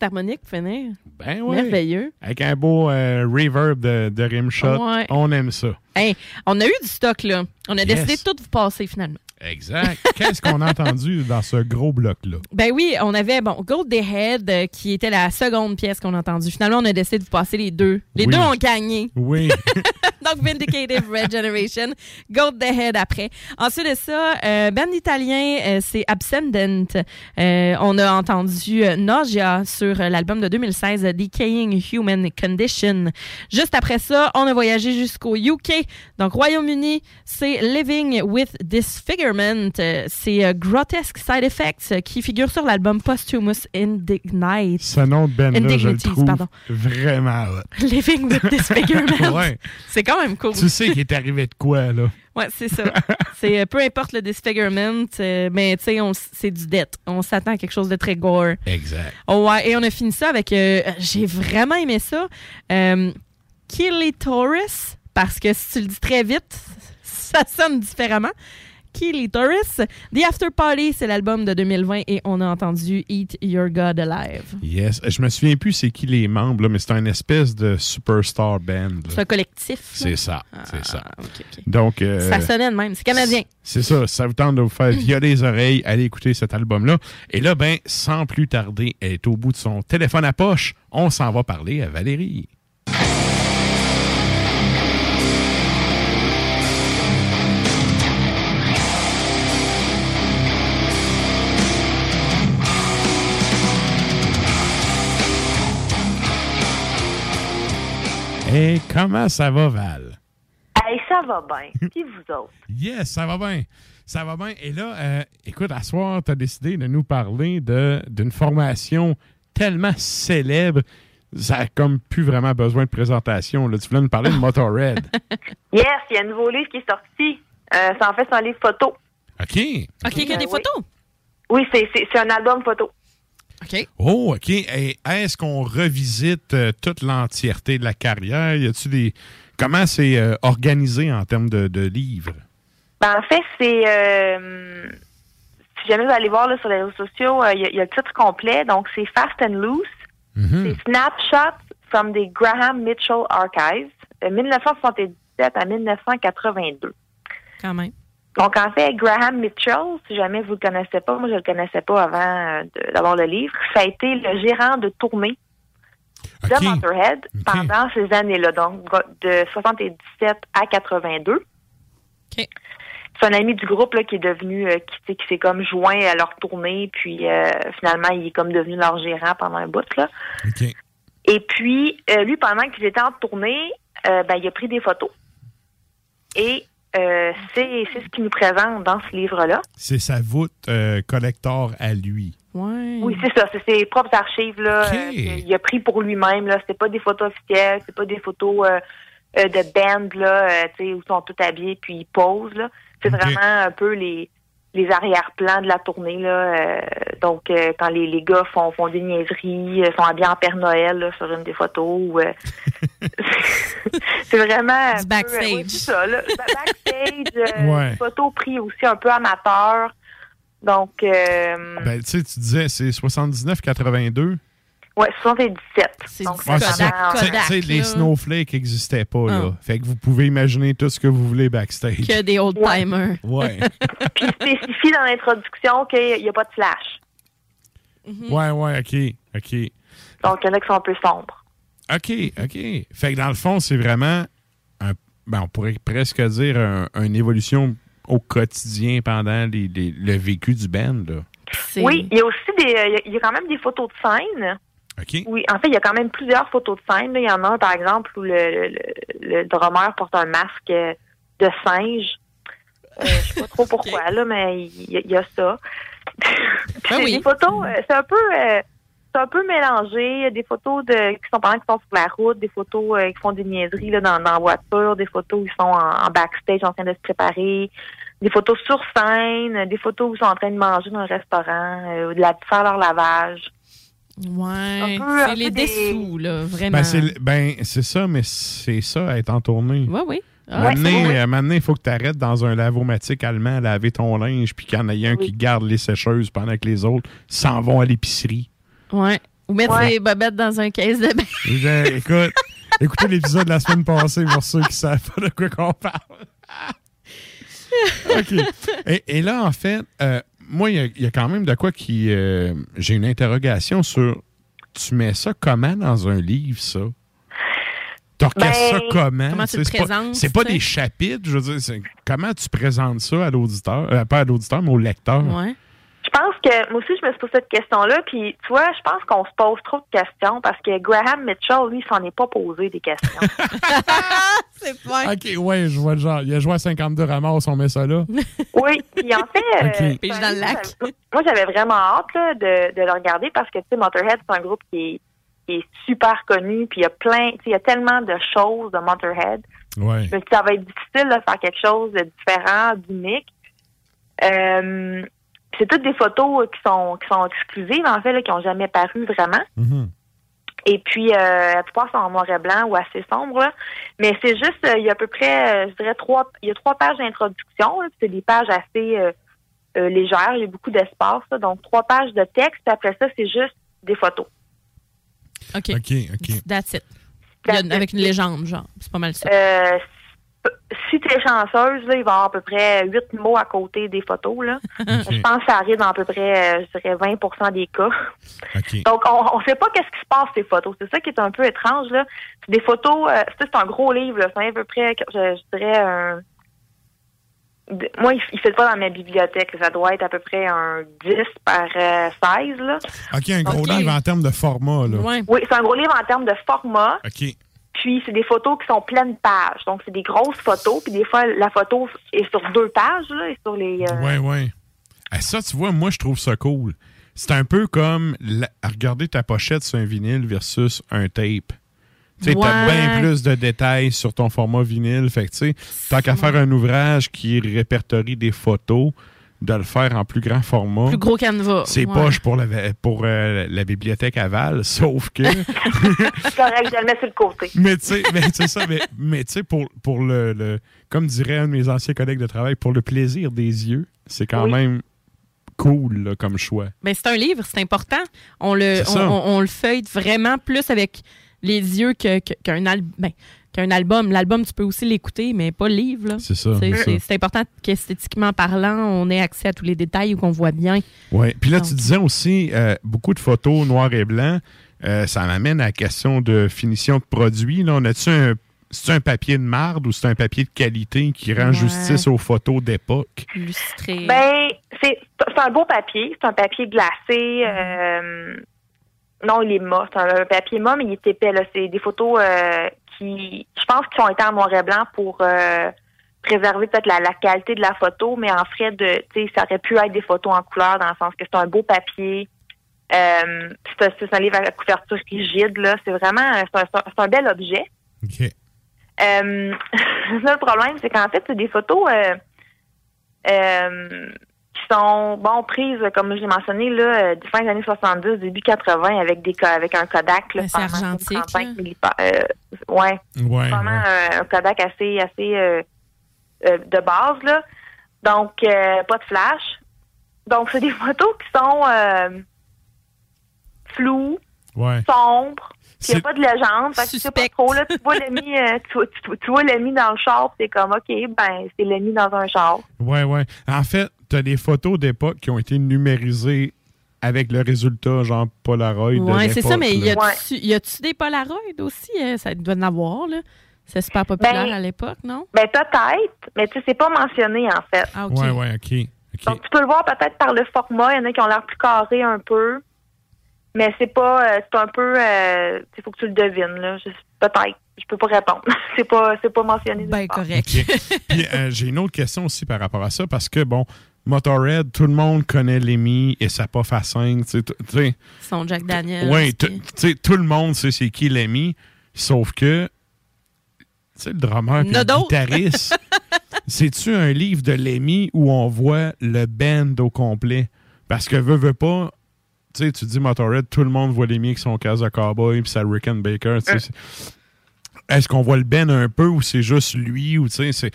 Petite harmonique pour finir. Ben oui. Merveilleux. Avec un beau euh, reverb de, de rimshot. Ouais. On aime ça. Hey, on a eu du stock, là. On a Yes. décidé de tout vous passer, finalement. Exact. (laughs) Qu'est-ce qu'on a entendu dans ce gros bloc-là? Ben oui, on avait, bon, Gold Day Head, euh, qui était la seconde pièce qu'on a entendue. Finalement, on a décidé de vous passer les deux. Les Oui. deux ont gagné. Oui. (laughs) Donc, Vindicative Red Generation, Gold the Head après. Ensuite de ça, euh, band italien, euh, c'est Abscendent. Euh, on a entendu euh, Nausea sur euh, l'album de 2016, euh, Decaying Human Condition. Juste après ça, on a voyagé jusqu'au UK. Donc, Royaume-Uni, c'est Living with Disfigurement. C'est Grotesque Side Effects qui figure sur l'album Posthumous Indignite. Ce nom de band-là, je le trouve pardon. vraiment hot. (laughs) Living with Disfigurement. Ouais. C'est quand même cool. Tu sais qu'il est arrivé de quoi, là? Ouais, c'est ça. c'est euh, peu importe le disfigurement, euh, mais tu sais, c'est du death. On s'attend à quelque chose de très gore. Exact. Oh, ouais, et on a fini ça avec. euh, J'ai vraiment aimé ça. Euh, Killy Taurus, parce que si tu le dis très vite, (laughs) ça sonne différemment. Killy Taurus. The After Party, c'est l'album de 2020 et on a entendu Eat Your God Alive. Yes. Je me souviens plus c'est qui les membres, là, mais c'est un espèce de superstar band. C'est un collectif. C'est ça, c'est ça. ok, ok. Donc, euh, Ça sonnait de même. C'est canadien. c'est ça. Ça vous tente de vous faire violer les oreilles, allez écouter cet album-là. Et là, ben, sans plus tarder, elle est au bout de son téléphone à poche. On s'en va parler à Valérie. Et comment ça va, Val? Hey, ça va bien. (laughs) Puis vous autres? Yes, ça va bien. Ça va bien. Et là, euh, écoute, à soir, tu as décidé de nous parler de- d'une formation tellement célèbre, ça a comme plus vraiment besoin de présentation. Là. Tu voulais nous parler de Motorhead. (laughs) Yes, il y a un nouveau livre qui est sorti. Euh, c'est en fait c'est un livre photo. OK. OK, il y a des Euh, oui. photos? Oui, c'est un album photo. OK. Oh, OK. Et est-ce qu'on revisite euh, toute l'entièreté de la carrière? Y a-tu des. Comment c'est euh, organisé en termes de, de livres? Ben, en fait, c'est. euh, si jamais vous allez voir là, sur les réseaux sociaux, euh, il y, a- il y a le titre complet. Donc, c'est Fast and Loose. C'est Snapshots from the Graham Mitchell Archives, de 1977 à 1982. Quand même. Donc, en fait, Graham Mitchell, si jamais vous le connaissez pas, moi, je le connaissais pas avant euh, d'avoir le livre, ça a été le gérant de tournée de Motorhead pendant ces années-là, donc de 77 à 82. C'est un ami du groupe là, qui est devenu, euh, qui, tu sais, qui s'est comme joint à leur tournée, puis euh, finalement, il est comme devenu leur gérant pendant un bout. Là. Et puis, euh, lui, pendant qu'il était en tournée, euh, ben, il a pris des photos. Et euh, c'est ce qu'il nous présente dans ce livre-là. C'est sa voûte euh, collector à lui. Oui, c'est ça. C'est ses propres archives là. OK. euh, qu'il a pris pour lui-même là. C'est pas des photos officielles, c'est pas des photos de band là, euh, tu sais, où ils sont tous habillés puis ils posent là. C'est vraiment un peu les les arrière-plans de la tournée là. euh, donc euh, quand les, les gars font font des niaiseries, euh, sont habillés en Père Noël là, sur une des photos. ou, euh, (laughs) c'est vraiment peu, euh, backstage. ouais, c'est ça, là. Ba- Backstage, euh, (laughs) Ouais. des photos prises aussi un peu amateurs. Donc, euh, Ben, tu sais, tu disais, c'est 79-82. Ouais, 77. Donc, Ouais, c'est ça. vraiment- Tu sais- tu sais, les snowflakes n'existaient pas, là. Ah. Fait que vous pouvez imaginer tout ce que vous voulez backstage. Que des old-timers. Ouais. (laughs) Puis il spécifie dans l'introduction qu'il n'y a pas de flash. ouais, ouais, OK. OK. Donc, il y en a qui sont un peu sombres. OK, OK. Fait que dans le fond, c'est vraiment, un- ben, on pourrait presque dire un- une évolution au quotidien pendant les- les- le vécu du band, là. Oui, il y a aussi des, euh, il y a quand même des photos de scène. Oui, en fait, il y a quand même plusieurs photos de scène. là. Il y en a un, par exemple, où le, le, le drummer porte un masque euh, de singe. Euh, je sais pas trop (laughs) pourquoi, là, mais il y, a- il y a ça. (laughs) Puis c'est des photos, euh, c'est un peu euh, c'est un peu mélangé. Il y a des photos de qui sont pendant qu'ils sont sur la route, des photos euh, qui font des niaiseries là, dans, dans la voiture, des photos où ils sont en, en backstage en train de se préparer, des photos sur scène, des photos où ils sont en train de manger dans un restaurant, euh, ou de la, faire leur lavage. Ouais. C'est les des- dessous, là, vraiment. Ben, c'est ben, c'est ça, mais c'est ça, être en tournée. Oui, oui. Ah, Maintenant, il faut que tu arrêtes dans un lavomatique allemand à laver ton linge, puis qu'il y en ait un qui garde les sécheuses pendant que les autres s'en vont à l'épicerie. Ouais. Ou mettre Ouais. ses bobettes dans un caisse de bain. Je- (laughs) Écoute, écoutez l'épisode de la semaine passée pour ceux qui savent pas de quoi qu'on parle. (laughs) OK. Et, et là, en fait, euh, moi, il y a- il y, a quand même de quoi qui. euh, J'ai une interrogation sur. Tu mets ça comment dans un livre, ça? T'orchestres Ben, ça comment? comment tu le sais, c'est pas- présentes, C'est pas, des chapitres, je veux dire. Comment tu présentes ça à l'auditeur? Euh, pas à l'auditeur, mais au lecteur. Ouais. Je pense que, moi aussi, je me suis posé cette question-là, puis tu vois, je pense qu'on se pose trop de questions parce que Graham Mitchell, lui, s'en est pas posé des questions. (laughs) C'est pas. OK, ouais, je vois le genre. Il a joué à 52 ramasses, on met ça là. (laughs) oui, puis en fait, Ok. euh, dans le lac. moi, j'avais vraiment hâte là, de, de le regarder parce que, tu sais, Motorhead, c'est un groupe qui est, qui est super connu, puis il y a plein, tu sais, il y a tellement de choses de Motorhead. Ouais. Ça va être difficile de faire quelque chose de différent, d'unique. Euh, c'est toutes des photos euh, qui sont qui sont exclusives, en fait, là, qui n'ont jamais paru vraiment. Et puis, euh, la plupart sont en noir et blanc ou assez sombres. là. Mais c'est juste, euh, il y a à peu près, euh, je dirais, trois, il y a trois pages d'introduction. C'est des pages assez euh, euh, légères. Il y a beaucoup d'espace. Donc, trois pages de texte. Puis après ça, c'est juste des photos. OK. OK, OK. That's it. A avec une légende, genre. C'est pas mal ça. Euh, si tu es chanceuse, là, il va y avoir à peu près huit mots à côté des photos. Là. (laughs) Je pense que ça arrive dans à peu près, euh, je dirais, 20% des cas. Donc, on ne sait pas qu'est-ce qui se passe ces photos. C'est ça qui est un peu étrange. là. C'est des photos, euh, c'est un gros livre. C'est à peu près, je, je dirais, un... Moi, il ne fait pas dans ma bibliothèque. Ça doit être à peu près un 10 par euh, 16. Là. OK, un gros livre en termes de format, là. Oui, c'est un gros livre en termes de format. OK. Puis, c'est des photos qui sont pleines pages. Donc, c'est des grosses photos. Puis, des fois, la photo est sur deux pages. Là, et sur les... euh, Ouais, ouais. Ah, ça, tu vois, moi, je trouve ça cool. C'est un peu comme la- regarder ta pochette sur un vinyle versus un tape. Tu sais, t'as Ouais. bien plus de détails sur ton format vinyle. Fait que, tu sais, tant qu'à faire un ouvrage qui répertorie des photos, de le faire en plus grand format. Plus gros canevas. C'est Ouais. poche pour, la, pour euh, la bibliothèque aval, (laughs) sauf que. C'est (laughs) correct, je le mets sur le côté. mais tu sais, mais c'est ça, mais, mais tu sais, pour, pour le, le- Comme dirait un de mes anciens collègues de travail, pour le plaisir des yeux, c'est quand Oui. même cool là, comme choix. Ben, c'est un livre, c'est important. On le, on, ça. on- on le feuille vraiment plus avec les yeux que- que- qu'un al- ben, qu'un album. L'album, tu peux aussi l'écouter, mais pas le livre. là. C'est ça, C'est, important qu'esthétiquement parlant, on ait accès à tous les détails ou qu'on voit bien. Ouais. Puis là, tu disais aussi euh, beaucoup de photos noir et blanc. Euh, ça m'amène à la question de finition de produit. Là, on a-tu un. C'est un papier de marde ou c'est un papier de qualité qui rend Ouais. justice aux photos d'époque? Illustré. Ben, c'est c'est un beau papier. C'est un papier glacé. euh, non, il est mat. C'est un, un papier mat, mais il est épais. là. C'est des photos euh, qui, je pense, qui ont été en noir et blanc pour euh, préserver peut-être la, la qualité de la photo, mais en frais de, tu sais, ça aurait pu être des photos en couleur dans le sens que c'est un beau papier. Euh, c'est un- c'est un livre à la couverture rigide. là. C'est vraiment, c'est un, c'est un bel objet. OK. Euh, (laughs) le problème, c'est qu'en fait, c'est des photos euh, euh, qui sont bon prises, comme je l'ai mentionné, là, euh, des fins des années 70, début 80, avec des avec un Kodak. Là, argentique, 35 millipa- euh, ouais. Ouais, Vraiment ouais. un, un Kodak assez, assez euh, euh, de base, là. Donc, euh, pas de flash. Donc, c'est des (laughs) photos qui sont euh, floues, Ouais. sombres. Il n'y a pas de légende. Fait que tu sais pas trop, là. Tu vois l'ami, euh, tu, vois- tu, tu vois l'ami dans le char, c'est comme, OK, ben, c'est l'ami dans un char. Ouais, ouais. En fait, tu as des photos d'époque qui ont été numérisées avec le résultat, genre Polaroid. de Ouais, c'est ça, mais y a-tu des Polaroids aussi? Euh, Ça doit en avoir, là. C'est super populaire Ben, à l'époque, non? Ben, peut-être, mais tu sais, c'est pas mentionné, en fait. Ah, Ouais, ouais, OK. OK. Donc, tu peux le voir peut-être par le format. Il y en a qui ont l'air plus carrés un peu. Mais c'est pas, euh, c'est un peu, euh, il faut que tu le devines, là. Peut-être. Je peux pas répondre. (laughs) c'est pas, c'est pas mentionné. Ben, correct. Puis euh, j'ai une autre question aussi par rapport à ça, parce que, bon, Motorhead, tout le monde connaît Lemmy et sa puff à 5. Tu sais, tu sais, Son Jack Daniel. sais, tout le monde sait c'est qui Lemmy, sauf que, tu sais, le drummer a le guitariste, (laughs) c'est-tu un livre de Lemmy où on voit le band au complet? Parce que, veut, veut pas, tu sais, tu dis Motorhead, tout le monde voit Lemmy avec son casque de cowboy puis sa Rick and Baker, c'est- est-ce qu'on voit le Ben un peu ou c'est juste lui ou tu sais, c'est.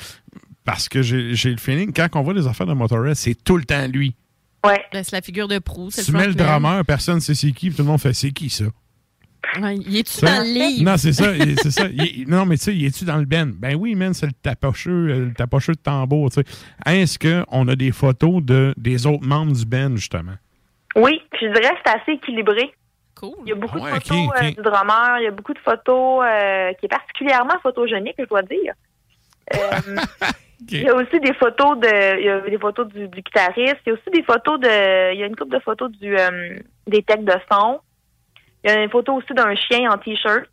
Parce que j'ai le feeling, quand on voit des affaires de Motorhead, c'est tout le temps lui. Ouais. Ben, c'est la figure de proue. Tu mets le drummer, personne ne sait c'est qui, puis tout le monde fait c'est qui ça? Ouais, il est-tu dans le livre? Non, c'est ça. il- c'est (laughs) ça. Il- non, mais tu sais, il est-tu dans le Ben? Ben oui, man, c'est le tapocheux, euh, le tapocheux de tambour, tu sais. Est-ce qu'on a des photos de, des autres membres du Ben, justement? Oui, puis je dirais que c'est assez équilibré. Cool. Il y a beaucoup Ouais, de photos euh, du drummer, il y a beaucoup de photos euh, qui est particulièrement photogénique, je dois dire. Euh, (laughs) Il y a aussi des photos de, il y a des photos du, du guitariste. Il y a aussi des photos de, il y a une couple de photos du euh, des techs de son. Il y a une photo aussi d'un chien en t-shirt.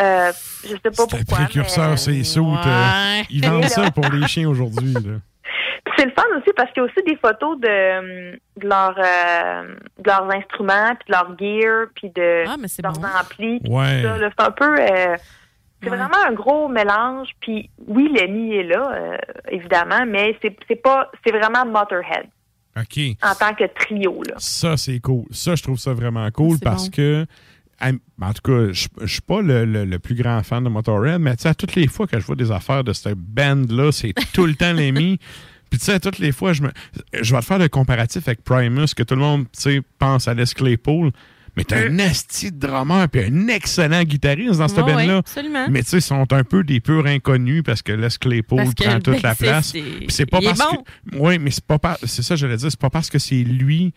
Euh, je sais pas C'est un pourquoi. précurseur, mais- c'est saut. Ouais. Ils vendent ça (laughs) pour les chiens aujourd'hui. C'est le fun aussi parce qu'il y a aussi des photos de, de, leur, euh, de leurs instruments, puis de leur gear, puis de leurs amplis. puis Ouais. C'est un peu... c'est vraiment un gros mélange. Puis oui, Lenny est là, euh, évidemment, mais c'est pas... C'est vraiment Motorhead OK. en tant que trio, là. Ça, c'est cool. Ça, je trouve ça vraiment cool parce bon. que, en tout cas, je je suis pas le, le- le plus grand fan de Motorhead, mais tu sais, à toutes les fois que je vois des affaires de cette band-là, c'est (laughs) tout le temps l'ami. Puis tu sais, à toutes les fois, je me, je vais te faire le comparatif avec Primus, que tout le monde, tu sais, pense à Les Claypool. Mais t'as un asti de drummer puis un excellent guitariste dans cette Ouais, band-là. absolument. Mais tu sais, ils sont un peu des purs inconnus parce que Les Claypool Parce prend toute la bassiste, place. c'est- Puis c'est pas il est parce bon. que oui, mais c'est pas par- c'est ça que j'allais dire, c'est pas parce que c'est lui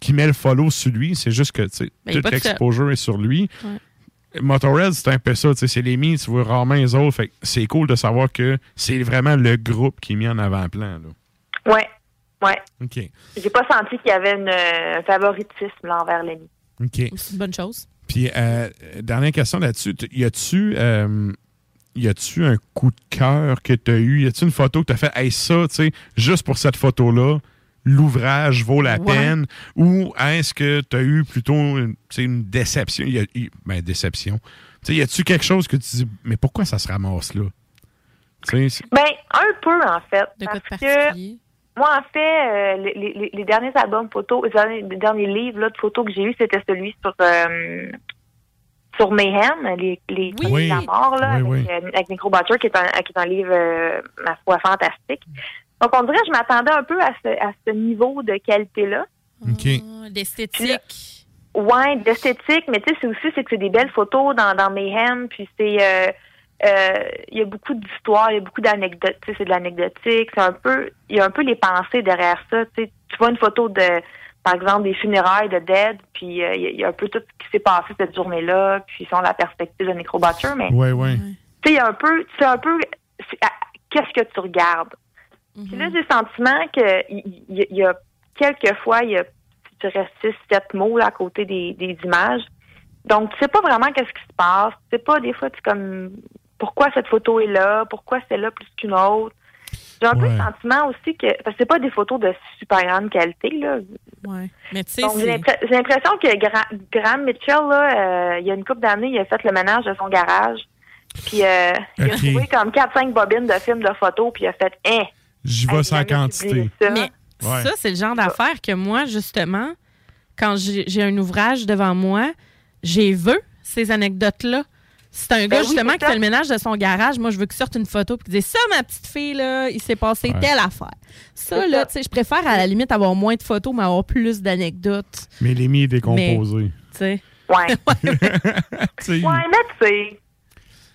qui met le follow sur lui, c'est juste que tu sais, Ben, toute l'exposure est sur lui. Ouais. Motorhead, c'est un peu ça, tu sais, c'est les tu vois rarement les autres, fait c'est cool de savoir que c'est vraiment le groupe qui est mis en avant-plan. là. Ouais, ouais. OK. J'ai pas senti qu'il y avait une, euh, un favoritisme là, envers Lenny. OK. C'est une bonne chose. Puis euh, dernière question là-dessus, T- y a-tu euh, y a-tu un coup de cœur que tu as eu, y a-tu une photo que tu as fait hey ça, tu sais, juste pour cette photo là, l'ouvrage vaut la Ouais. peine? Ou est-ce que tu as eu plutôt une, tu sais, une déception, y a, y- ben déception. Tu sais, y a-tu quelque chose que tu dis mais pourquoi ça se ramasse là? Tu sais, c'est- Ben, un peu, en fait. De parce que moi, en fait, euh, les, les- les derniers albums photos, les derniers, les derniers livres là, de photos que j'ai eu, c'était celui sur euh, sur Mayhem, les, les Oui. la mort, là, Oui, avec, euh, avec Butcher, qui est un, qui est un livre, euh, ma foi, fantastique. Donc, on dirait que je m'attendais un peu à ce, à ce niveau de qualité-là. Ah, D'esthétique. Ouais, d'esthétique, mais tu sais, c'est aussi c'est que c'est des belles photos dans, dans Mayhem, puis c'est il y a beaucoup d'histoires, il y a beaucoup d'anecdotes, tu sais, c'est de l'anecdotique, c'est un peu il y a un peu les pensées derrière ça, tu sais, tu vois une photo de par exemple des funérailles de Dead, puis euh, il y a- il y, a un peu tout ce qui s'est passé cette journée-là, puis ils sont la perspective de Necro Butcher, mais Ouais, ouais. tu sais, il y a un peu, c'est un peu, à- qu'est-ce que tu regardes? Puis là, j'ai le sentiment que il il y, il y a quelques fois, il y a, je dirais, six, sept mots là, à côté des, des images. Donc, tu sais pas vraiment qu'est-ce qui se passe. Tu sais pas, des fois, tu es comme, pourquoi cette photo est là? Pourquoi c'est là plus qu'une autre? J'ai un peu le sentiment aussi que, parce que c'est pas des photos de super grande qualité, là. Ouais. Mais tu sais, j'ai c'est. l'impre- j'ai l'impression que Gra- Graham Mitchell, là, euh, il y a une couple d'années, il a fait le ménage de son garage. Puis, euh, il a trouvé comme 4-5 bobines de films de photos, puis il a fait, hein. J'y vais sans quantité. Mais Ouais. ça, c'est le genre d'affaire que moi, justement, quand j'ai un ouvrage devant moi, j'ai veux ces anecdotes-là. C'est un gars, oui, justement, qui fait le ménage de son garage. Moi, je veux qu'il sorte une photo et qu'il dise Ça, ma petite fille, là, il s'est passé Ouais. telle affaire. Ça, là, tu sais, je préfère à la limite avoir moins de photos, mais avoir plus d'anecdotes. Mais l'émi est décomposé. Tu sais. Ouais. (laughs) (laughs) Sais, Ouais, mais tu sais.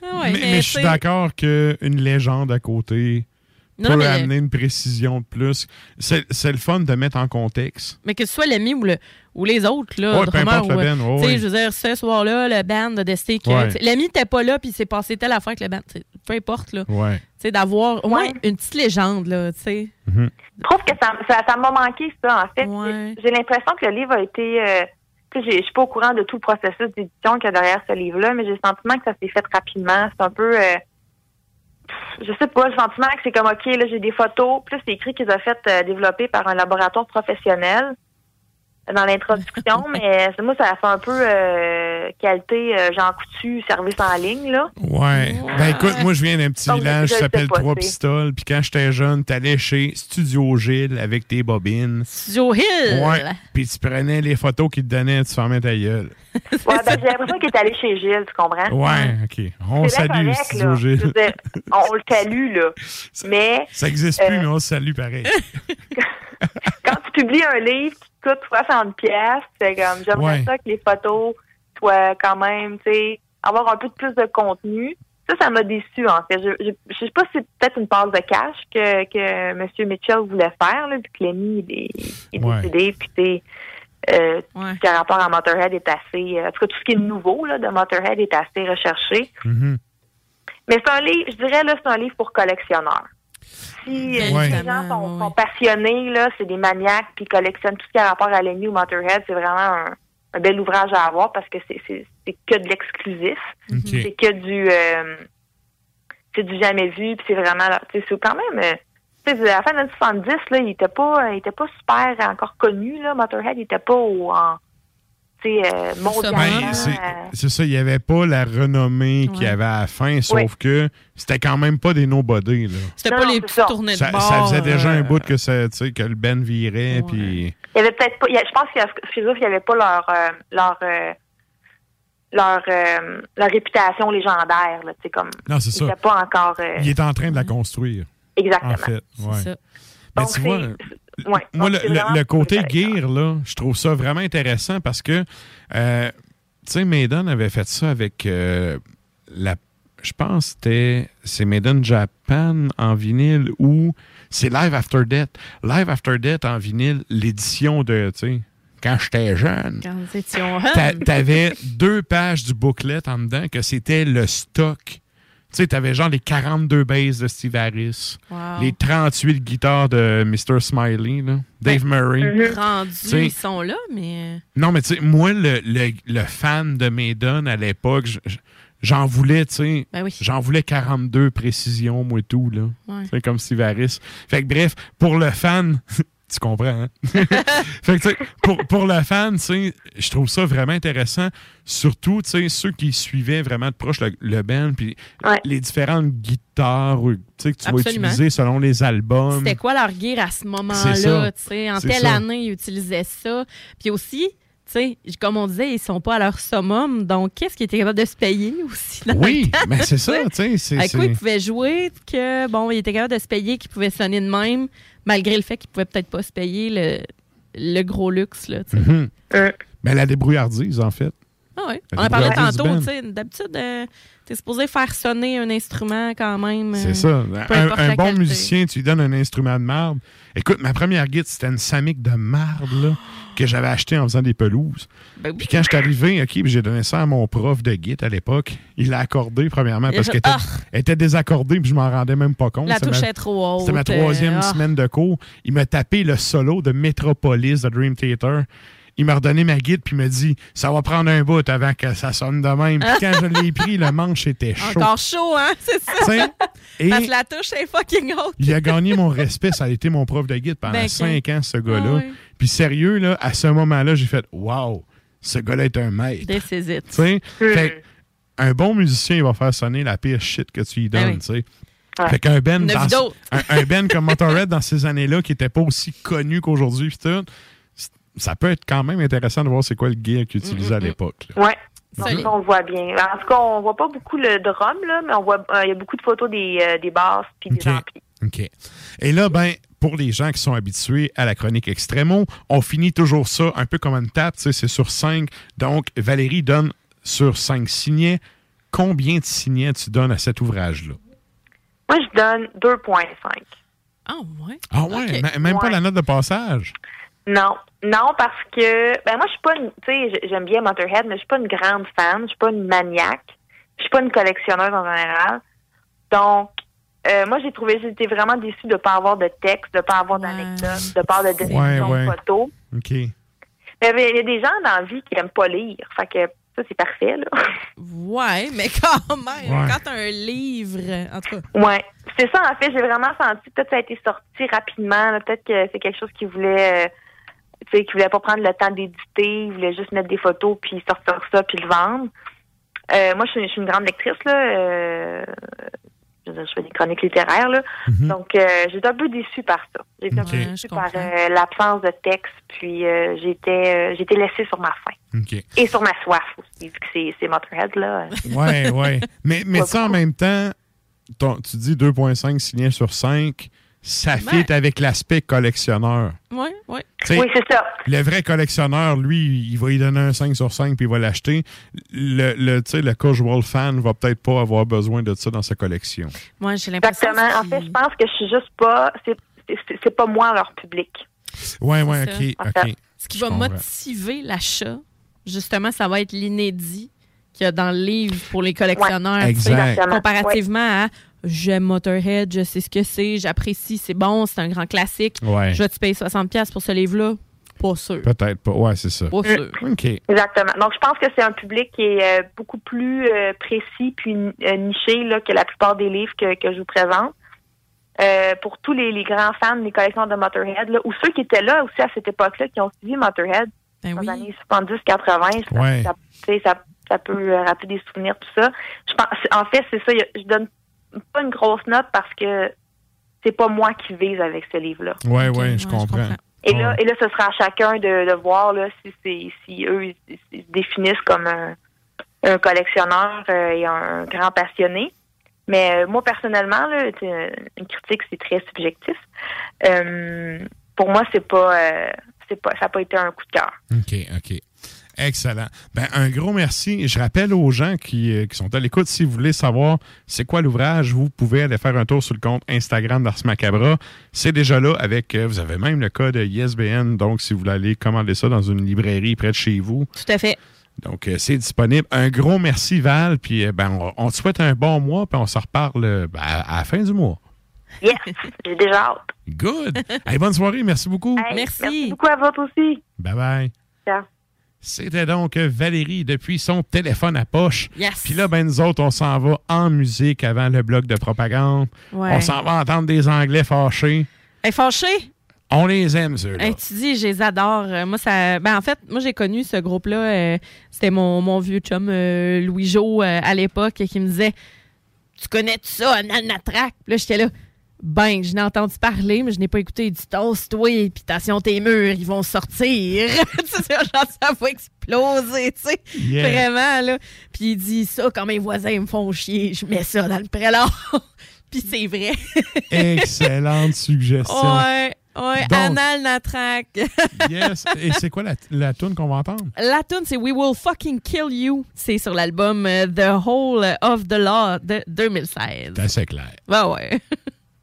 Ah ouais, mais, mais mais je suis d'accord qu'une légende à côté Non, peut mais- amener une précision de plus. C'est c'est le fun de mettre en contexte. Mais que ce soit l'ami ou, le, ou les autres, là, Ouais, peu drummer importe le ou, band, je veux dire, ce soir-là, le band de Destiny, que, Ouais. l'ami n'était pas là, puis il s'est passé telle affaire avec le band. Peu importe, là. Ouais. Tu sais, d'avoir au moins une petite légende, là, tu sais. Mhm. Je trouve que ça ça ça m'a manqué, ça, en fait. J'ai- J'ai l'impression que le livre a été. Euh, tu sais, j'ai- je suis pas au courant de tout le processus d'édition qu'il y a derrière ce livre-là, mais j'ai le sentiment que ça s'est fait rapidement. C'est un peu. euh, je sais pas, le sentiment que c'est comme, OK, là, j'ai des photos. Plus c'est écrit qu'ils ont fait euh, développer par un laboratoire professionnel. Dans l'introduction, (laughs) mais c'est- moi, ça a fait un peu euh, qualité euh, Jean Coutu, service en ligne, là. Ouais. Ben écoute, moi, je viens d'un petit Donc, village qui le s'appelle Trois. Pistoles. Puis quand j'étais jeune, t'allais chez Studio Gilles avec tes bobines. Studio Hill! Ouais. Puis tu prenais les photos qu'ils te donnaient, tu fermais ta gueule. Ouais, ben, j'ai l'impression qu'il est allé chez Gilles, tu comprends? Ouais, OK. On salue correct, Studio là. Gilles. dire, on, on le salue, là. Mais Ça existe plus, euh, mais on se salue pareil. (laughs) quand tu publies un livre coûte 60 pièces, c'est comme j'aimerais Ouais. ça que les photos soient quand même, tu sais, avoir un peu de plus de contenu. Ça, ça m'a déçu en fait. Je, je, je sais pas si c'est peut-être une passe de cash que, que M. Mitchell voulait faire, là, vu que Lemmy il est, il est Ouais. décédé, puis tu sais, euh, tout ce qui a rapport à Motorhead est assez, euh, en tout cas tout ce qui est nouveau là, de Motorhead est assez recherché. Mhm. Mais c'est un livre, je dirais là, c'est un livre pour collectionneurs. Si euh, Ouais. les gens sont, sont passionnés, là, c'est des maniaques, puis collectionnent tout ce qui a rapport à Lemmy ou Motorhead, c'est vraiment un, un bel ouvrage à avoir parce que c'est, c'est, c'est que de l'exclusif. Ok. C'est que du euh, c'est du jamais vu, puis c'est vraiment là, tu sais, c'est quand même euh, tu sais, à la fin des années 70, là, il était pas il était pas super encore connu, là, Motorhead, il était pas au en euh, mondialement. Ben, c'est euh, c'est ça, il n'y avait pas la renommée qu'il y avait à la fin, sauf Ouais. que c'était quand même pas des nobody. Là. C'était pas les petites tournées de Ça, bord. ça faisait déjà euh, un bout que, ça, tu sais, que le Ben virait, puis... Il y avait peut-être pas. il y a- je pense qu'il n'y avait pas leur euh, leur euh, leur, euh, leur réputation légendaire. Là, comme, Non, c'est il ça. pas encore. euh, Il est en train de la construire. Exactement. En fait, ouais. ça. Mais Donc, tu vois, c'est- ouais, moi, le, le- côté gear, là, je trouve ça vraiment intéressant parce que, euh, tu sais, Maiden avait fait ça avec euh, la. Je pense que c'était. C'est Maiden Japan en vinyle ou c'est Live After Death. Live After Death en vinyle, l'édition de. Tu sais, quand j'étais jeune. Quand nous étions. T'avais deux pages du booklet en dedans que c'était le stock. Tu sais, t'avais genre les 42 basses de Steve Harris, Wow. les 38 guitares de Mr. Smiley, là, Dave Murray. Rendus, Tu sais, ils sont là, mais. non, mais tu sais, moi, le, le, le fan de Maiden à l'époque, j'en voulais, tu sais, Ben oui. j'en voulais 42 précisions, moi, et tout, là. Ouais. C'est comme Steve Harris. Fait que bref, pour le fan, (laughs) tu comprends, hein? (laughs) fait que, pour, pour le fan, je trouve ça vraiment intéressant. Surtout, ceux qui suivaient vraiment de proche le, le band, puis les différentes guitares, tu que tu vas utiliser selon les albums. C'était quoi leur gear à ce moment-là? En telle ça. année, ils utilisaient ça. Puis aussi, comme on disait, ils sont pas à leur summum. Donc, qu'est-ce qu'ils étaient capables de se payer aussi? dans Oui, mais c'est ça, (laughs) Avec quoi ils pouvaient jouer, que bon, ils étaient capables de se payer, qu'ils pouvaient sonner de même, malgré le fait qu'ils pouvaient peut-être pas se payer le, le gros luxe, là. Mhm. Ben, la débrouillardise, en fait. Ah ouais. La On en parlait tantôt. D'habitude, euh, t'es supposé faire sonner un instrument quand même. C'est euh, ça. Un, bon musicien, tu lui donnes un instrument de marde. Écoute, ma première guide, c'était une Samick de marde là, (gasps) que j'avais acheté en faisant des pelouses. Ben Puis quand je suis arrivé, OK, j'ai donné ça à mon prof de guide à l'époque. Il l'a accordé, premièrement, parce qu'elle était, Ah! était désaccordée, puis je m'en rendais même pas compte. La touche ma- est trop haute. C'était ma troisième euh, ah. semaine de cours. Il m'a tapé le solo de Metropolis de Dream Theater. Il m'a redonné ma guide puis il m'a dit ça va prendre un bout avant que ça sonne de même. Puis quand je l'ai pris, le manche était chaud. Encore chaud, hein? C'est ça. T'sais, (laughs) et- Parce que la touche est fucking haute. Il a gagné mon respect. Ça a été mon prof de guide pendant Ben, cinq ans, ce gars-là. Ah. Puis sérieux, là, à ce moment-là, j'ai fait Wow, ce gars-là est un maître. This is it. Fait un bon musicien, il va faire sonner la pire shit que tu lui Ben donnes, oui. Ouais. Fait qu'un band, Il y en a dans- un, un band comme Motorhead dans ces années-là, qui n'était pas aussi connu qu'aujourd'hui, pis tout, ça peut être quand même intéressant de voir c'est quoi le gear qu'ils utilisaient à l'époque. là. Ouais. Donc, on le voit bien. En tout cas, on voit pas beaucoup le drum, là, mais on voit, euh, il y a beaucoup de photos des, euh, des basses puis des amplis. OK. Et là, ben, pour les gens qui sont habitués à la chronique Extremo, on finit toujours ça un peu comme une tape, tu sais, c'est sur 5. Donc, Valérie donne sur 5 signets. Combien de signets tu donnes à cet ouvrage-là? Moi, je donne 2,5. Ah, ouais. Ah ouais, même pas la note de passage? Non, non, parce que ben moi je suis pas une, tu sais, j'aime bien Motorhead, mais je suis pas une grande fan, je suis pas une maniaque, je suis pas une collectionneuse en général. Donc euh, moi j'ai trouvé j'étais vraiment déçue de pas avoir de texte, de pas avoir d'anecdotes, de pas avoir de description Ouais, ouais. de photos. OK. Mais il y a- des gens dans la vie qui aiment pas lire, fait que ça c'est parfait là. Ouais, mais quand même, Ouais. quand t'as un livre, en tout cas. Ouais, c'est ça en fait, j'ai vraiment senti peut-être que ça a été sorti rapidement, peut-être que c'est quelque chose qui voulait euh, sais, qui voulait pas prendre le temps d'éditer, il voulait juste mettre des photos puis sortir ça puis le vendre. Euh, moi, je suis, je suis une grande lectrice là. euh, je, veux dire, je fais des chroniques littéraires là. Donc, euh, j'étais un peu déçue par ça. J'étais un peu déçue par l'absence de texte, puis j'étais, j'étais laissée sur ma faim et sur ma soif aussi, vu que c'est, Motorhead là. Ouais, ouais. Mais, mais (laughs) ça, en même temps, ton- tu dis 2,5 signés sur 5, ça fit avec l'aspect collectionneur. Oui, oui. Oui, c'est ça. Le vrai collectionneur, lui, il va y donner un 5 sur 5 puis il va l'acheter. Le, le, tu sais, le casual fan va peut-être pas avoir besoin de ça dans sa collection. Moi, j'ai l'impression. Exactement. En fait, je pense que je suis juste pas, c'est, c'est, c'est pas moi leur public. Ouais, ouais, C'est ok, ok. Ce qui Je va comprends. motiver l'achat, justement, ça va être l'inédit qu'il y a dans le livre pour les collectionneurs. Ouais. Comparativement à j'aime Motorhead, je sais ce que c'est, j'apprécie, c'est bon, c'est un grand classique. Ouais. Je vais te payer 60$ pour ce livre-là? Pas sûr. Peut-être pas. Ouais, c'est ça. Pas sûr. OK. Exactement. Donc, je pense que c'est un public qui est euh, beaucoup plus euh, précis puis euh, niché là, que la plupart des livres que, que je vous présente. Euh, pour tous les, les grands fans des collections de Motorhead, là, ou ceux qui étaient là aussi à cette époque-là, qui ont suivi Motorhead Ben dans les années 70-80, ça, Ouais. ça, peut euh, rappeler des souvenirs, tout ça. Je pense, en fait, c'est ça. Je donne pas une grosse note parce que c'est pas moi qui vise avec ce livre-là. Ouais, ouais, je comprends. Et là, et là, ce sera à chacun de, de voir là, si, c'est, si eux ils, ils se définissent comme un, un collectionneur euh, et un, grand passionné. Mais euh, moi, personnellement, là, une critique, c'est très subjectif. Euh, pour moi, c'est pas, euh, c'est pas, ça n'a pas été un coup de cœur. OK, OK. Excellent. Ben, un gros merci. Je rappelle aux gens qui, euh, qui sont à l'écoute, si vous voulez savoir c'est quoi l'ouvrage, vous pouvez aller faire un tour sur le compte Instagram d'Ars Macabra. C'est déjà là avec, euh, vous avez même le code ISBN, donc si vous voulez aller commander ça dans une librairie près de chez vous. Tout à fait. Donc, euh, c'est disponible. Un gros merci, Val. Puis, ben, on, on te souhaite un bon mois, puis on se reparle ben, à, à la fin du mois. Yes, j'ai déjà hâte. Good. Hey, bonne soirée. Merci beaucoup. Hey, Merci beaucoup à votre aussi. Bye bye. Ciao. C'était donc Valérie depuis son téléphone à poche. Yes. Puis là, ben nous autres, on s'en va en musique avant le bloc de propagande. Ouais. On s'en va entendre des Anglais fâchés. Elle est fâchée? On les aime, ceux-là. Hey, tu dis, je les adore. Euh, Moi, ça. Ben, en fait, moi, j'ai connu ce groupe-là. euh, C'était mon, mon vieux chum euh, Louis-Jo euh, à l'époque qui me disait Tu connais tout ça? Puis là, j'étais là. Ben, je n'ai entendu parler, mais je n'ai pas écouté. Il dit Tosse, toi, et puis attention, tes murs, ils vont sortir. (laughs) tu sais, genre, ça va exploser, tu sais. Yeah. Vraiment, là. Puis il dit ça, quand mes voisins me font chier, je mets ça dans le prélat. (laughs) puis c'est vrai. (laughs) Excellente suggestion. Ouais, Donc- Anal Natrac. Yes. Et c'est quoi la, la tune qu'on va entendre? La tune c'est We Will Fucking Kill You. C'est sur l'album euh, The Whole of the Law de 2016. C'est assez clair. Bah ouais.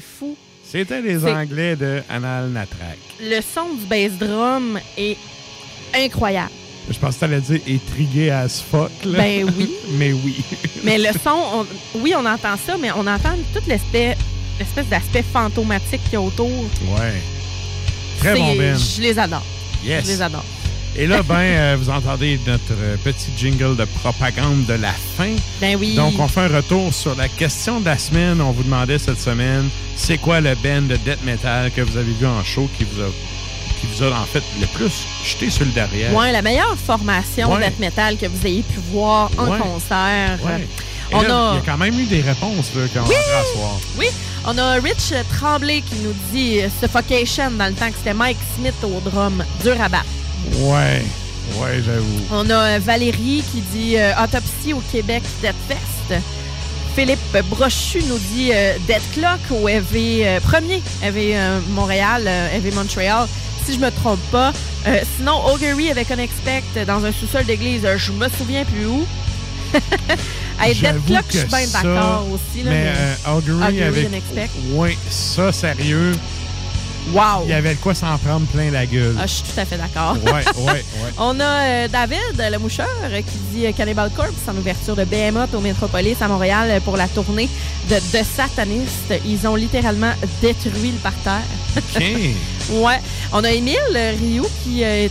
C'est fou. C'était les Anglais de Anal Natrak. Le son du bass drum est incroyable. Je pense que t'allais dire intrigué as fuck. Là. Ben oui. (laughs) Mais oui. (laughs) Mais le son, on- oui, on entend ça, mais on entend tout l'espèce d'aspect fantomatique qu'il y a autour. Ouais. Très bon, Ben. Je les adore. Yes. Je les adore. Et là, ben, euh, vous entendez notre euh, petit jingle de propagande de la fin. Ben oui. Donc, on fait un retour sur la question de la semaine. On vous demandait cette semaine, c'est quoi le band de death metal que vous avez vu en show qui vous a, qui vous a en fait le plus jeté sur le derrière? Ouais, la meilleure formation Ouais. death metal que vous ayez pu voir en Ouais. concert. Ouais. Et On là, a... Il y a quand même eu des réponses là, quand Oui! on soir. Oui, on a Rich Tremblay qui nous dit euh, Suffocation dans le temps que c'était Mike Smith au drum, dur à battre. Ouais, ouais, j'avoue. On a euh, Valérie qui dit euh, Autopsie au Québec Death Fest. Philippe Brochu nous dit euh, Death Clock au EV euh, premier, EV Montréal, EV Montréal, si je me trompe pas. Sinon, Augury avec Unexpect dans un sous-sol d'église, je me souviens plus où. (laughs) hey, J'avoue Clock, je suis bien d'accord aussi. Là, mais Augury, Augury avec. Unexpect. Oui, ça, sérieux. Wow! Il y avait de quoi s'en prendre plein la gueule. Ah, je suis tout à fait d'accord. Ouais, ouais, ouais. (laughs) On a euh, David, le moucheur, qui dit euh, Cannibal Corpse en ouverture de Behemoth au Métropolis à Montréal euh, pour la tournée de The Satanist. Ils ont littéralement détruit le parterre. OK. (laughs) Ouais. On a Émile Rioux qui euh,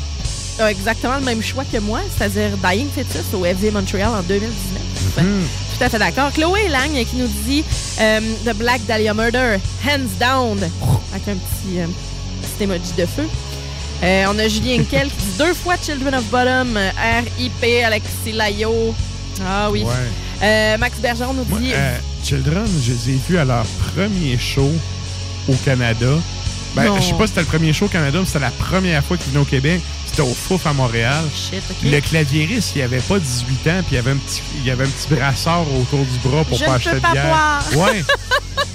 a exactement le même choix que moi, c'est-à-dire Dying Fetus au FV Montreal en 2019. Hmm. Tout à fait d'accord. Chloé Lang qui nous dit euh, The Black Dahlia Murder, hands down, avec un petit, euh, petit emoji de feu. Euh, on a Julien Kell qui dit deux fois Children of Bottom, euh, R.I.P. Alexis Layo. Ah oui. Ouais. Max Bergeron nous dit Children, je les ai vus à leur premier show au Canada. Ben, je sais pas si c'était le premier show au Canada, mais c'était la première fois qu'ils venaient au Québec. C'était au Fouf à Montréal. Shit, OK. Le claviériste, il avait pas 18 ans, puis il avait un petit, il avait un petit brasseur autour du bras pour Je pas acheter de pas bière. boire. (laughs) Ouais.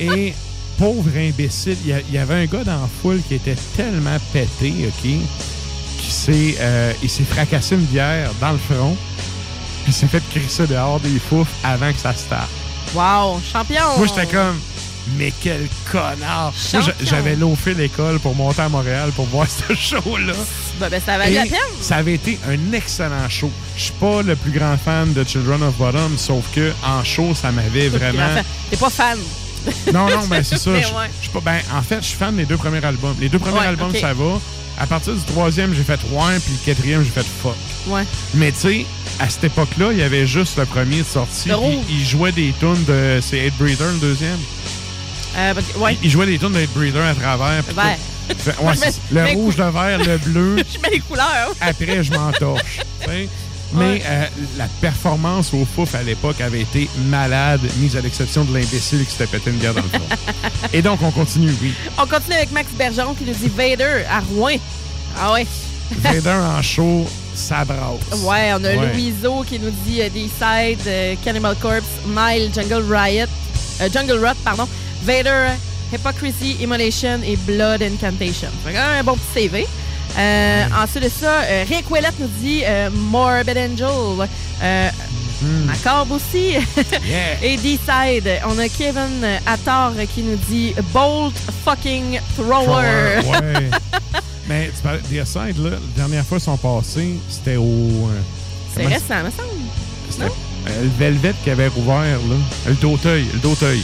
Et pauvre imbécile, il y, avait un gars dans la foule qui était tellement pété, OK, qui s'est euh, il s'est fracassé une bière dans le front, puis il s'est fait crisser dehors des fouf avant que ça se starte. Wow, champion. Moi, j'étais comme, mais quel connard! J'avais loafé l'école pour monter à Montréal pour voir (laughs) ce show-là. Ben, ben, ça valait la peine. Ça avait été un excellent show. Je suis pas le plus grand fan de Children of Bottom, sauf que en show, ça m'avait (laughs) vraiment. T'es pas fan. Non, non, ben c'est ça. (laughs) Je- je suis pas- ben, en fait, je suis fan des deux premiers albums. Les deux premiers Ouais, albums, ça va. À partir du troisième, j'ai fait ouais, puis le quatrième, j'ai fait fuck. Ouais. Mais tu sais, à cette époque-là, il y avait juste le premier rouge. il jouait des tunes de. C'est Hate Breeder, le deuxième. Euh, parce que- ouais. Il jouait des tunes de Breeder à travers. tout. (laughs) Ouais, le rouge, le vert, le bleu. (laughs) Je mets les couleurs. Après, je m'entorche. (laughs) Mais euh, la performance au Fouf à l'époque avait été malade, mise à l'exception de l'imbécile qui s'était pété une bière dans le front. Et donc, on continue, oui. On continue avec Max Bergeron qui nous dit Vader à Rouen. Ah ouais. Vader en show, ça brasse. Ouais, on a Ouais. Louiseau qui nous dit euh, D-Side, euh, Cannibal Corpse, Mile, Jungle Riot, Jungle Rot, pardon, Vader, Hypocrisy, Immolation et Blood Incantation. Fait que, un bon petit CV. Euh, Ensuite de ça, euh, Rick Ouellette nous dit euh, Morbid Angel. Euh, Macabre aussi. (laughs) Et D-Side, on a Kevin Attar qui nous dit Bolt Fucking Thrower. Ouais. (laughs) Mais tu parlais des Aside, là, la dernière fois qu'ils sont passés, c'était au. C'est récent, me semble. C'était le Velvet qui avait rouvert, là. Le D'auteuil, le D'auteuil.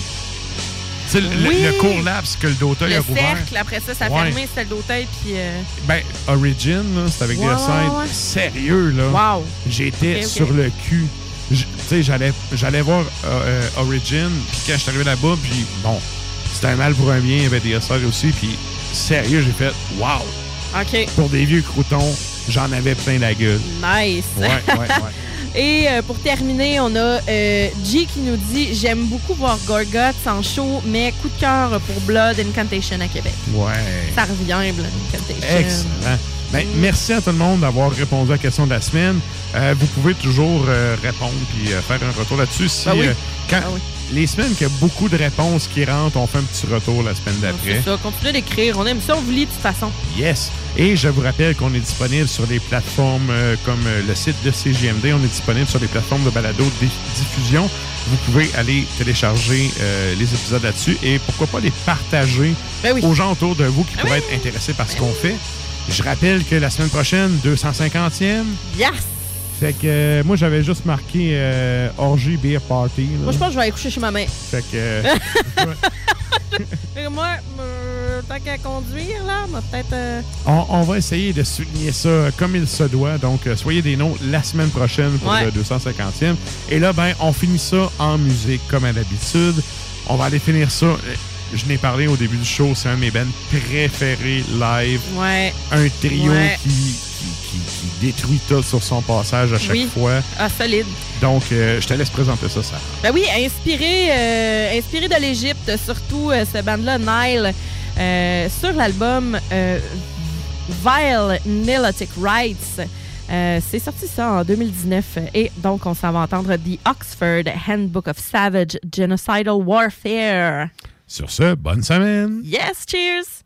Le- Oui. le, court laps que le D'auteuil a Le rouvert. cercle, après ça, ça a Ouais. fermé, c'était le d'Auteuil, puis... euh, Ben, Origin, c'était avec des ouais. Sérieux, là. Wow. J'étais sur le cul. Tu sais, j'allais, voir euh, euh, Origin, puis quand je suis arrivé là-bas, puis bon, C'était un mal pour un bien, il y avait des sorts aussi. Puis, sérieux, j'ai fait wow! OK. Pour des vieux croutons, j'en avais plein la gueule. Nice. Ouais, ouais, ouais. (laughs) Et euh, pour terminer, on a euh, G qui nous dit J'aime beaucoup voir Gorgoth en show, mais coup de cœur pour Blood Incantation à Québec. Ouais. Ça revient, Blood Incantation. Excellent. Ben, Merci à tout le monde d'avoir répondu à la question de la semaine. Euh, vous pouvez toujours répondre puis faire un retour là-dessus. Si, Ah oui. quand, Ah oui. Les semaines qu'il y a beaucoup de réponses qui rentrent, on fait un petit retour la semaine d'après. C'est ça, continuez d'écrire. On aime ça, on vous lit de toute façon. Yes. Et je vous rappelle qu'on est disponible sur des plateformes euh, comme euh, le site de CGMD. On est disponible sur des plateformes de balado di- diffusion. Vous pouvez aller télécharger euh, les épisodes là-dessus et pourquoi pas les partager Ben aux gens autour de vous qui pourraient être intéressés par ce qu'on fait. Je rappelle que la semaine prochaine, 250e. Yes! Fait que euh, moi, j'avais juste marqué euh, Orgie Beer Party. là. Moi, je pense que je vais aller coucher chez ma mère. Fait que. euh, (laughs) moi, euh, tant qu'à conduire, là, on va peut-être. euh, On, on va essayer de souligner ça comme il se doit. Donc, euh, soyez des noms la semaine prochaine pour Ouais. le 250e. Et là, ben, on finit ça en musique comme à l'habitude. On va aller finir ça. Euh, Je n'ai parlé au début du show. C'est un de mes bands préférés live. Ouais. Un trio Ouais. qui, qui, détruit tout sur son passage à chaque Oui. fois. Ah, solide. Donc, euh, je te laisse présenter ça, Sarah. Ben oui, inspiré, euh, inspiré de l'Égypte, surtout euh, ce band-là, Nile, sur l'album Vile Nilotic Rights. Euh, c'est sorti ça en 2019 et donc on s'en va entendre The Oxford Handbook of Savage Genocidal Warfare. Sur ce, bonne semaine. Yes, cheers!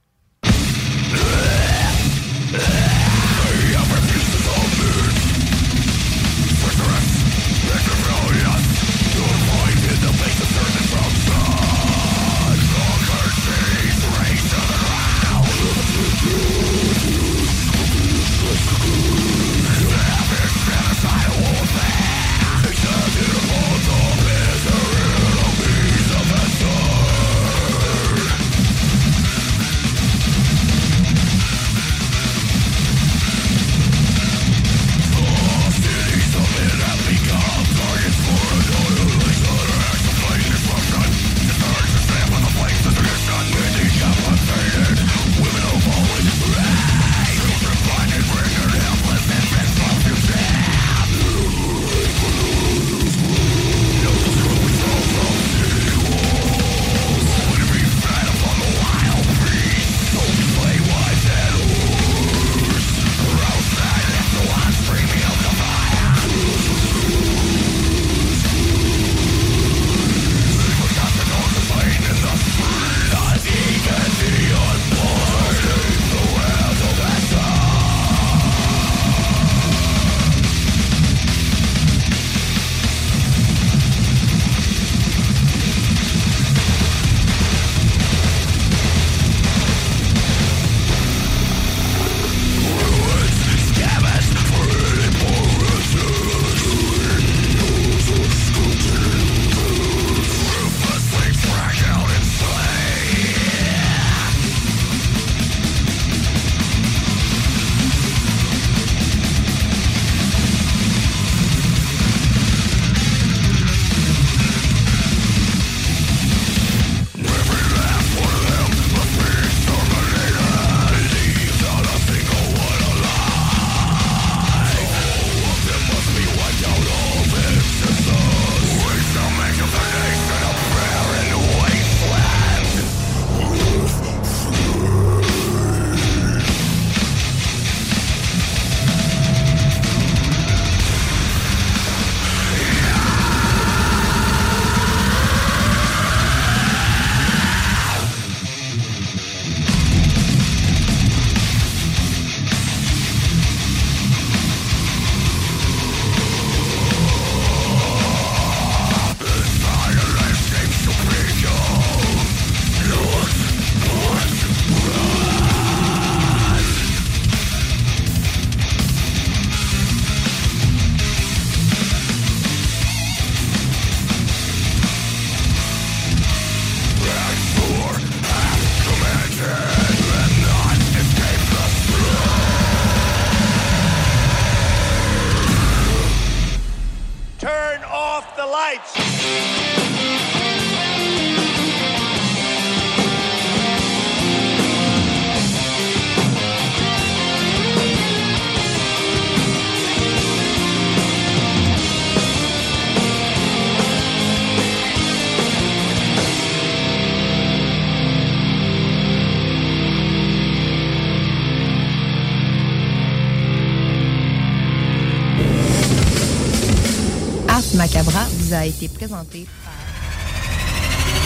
A été présenté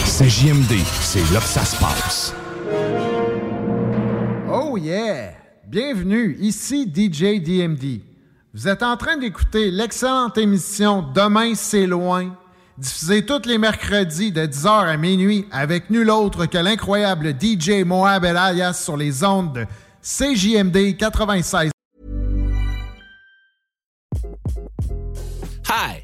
C'est JMD, c'est là que ça se passe. Oh yeah! Bienvenue, ici DJ DMD. Vous êtes en train d'écouter l'excellente émission Demain c'est loin, diffusée tous les mercredis de 10h à minuit avec nul autre que l'incroyable DJ Moab El Alias sur les ondes de CJMD 96. Hi,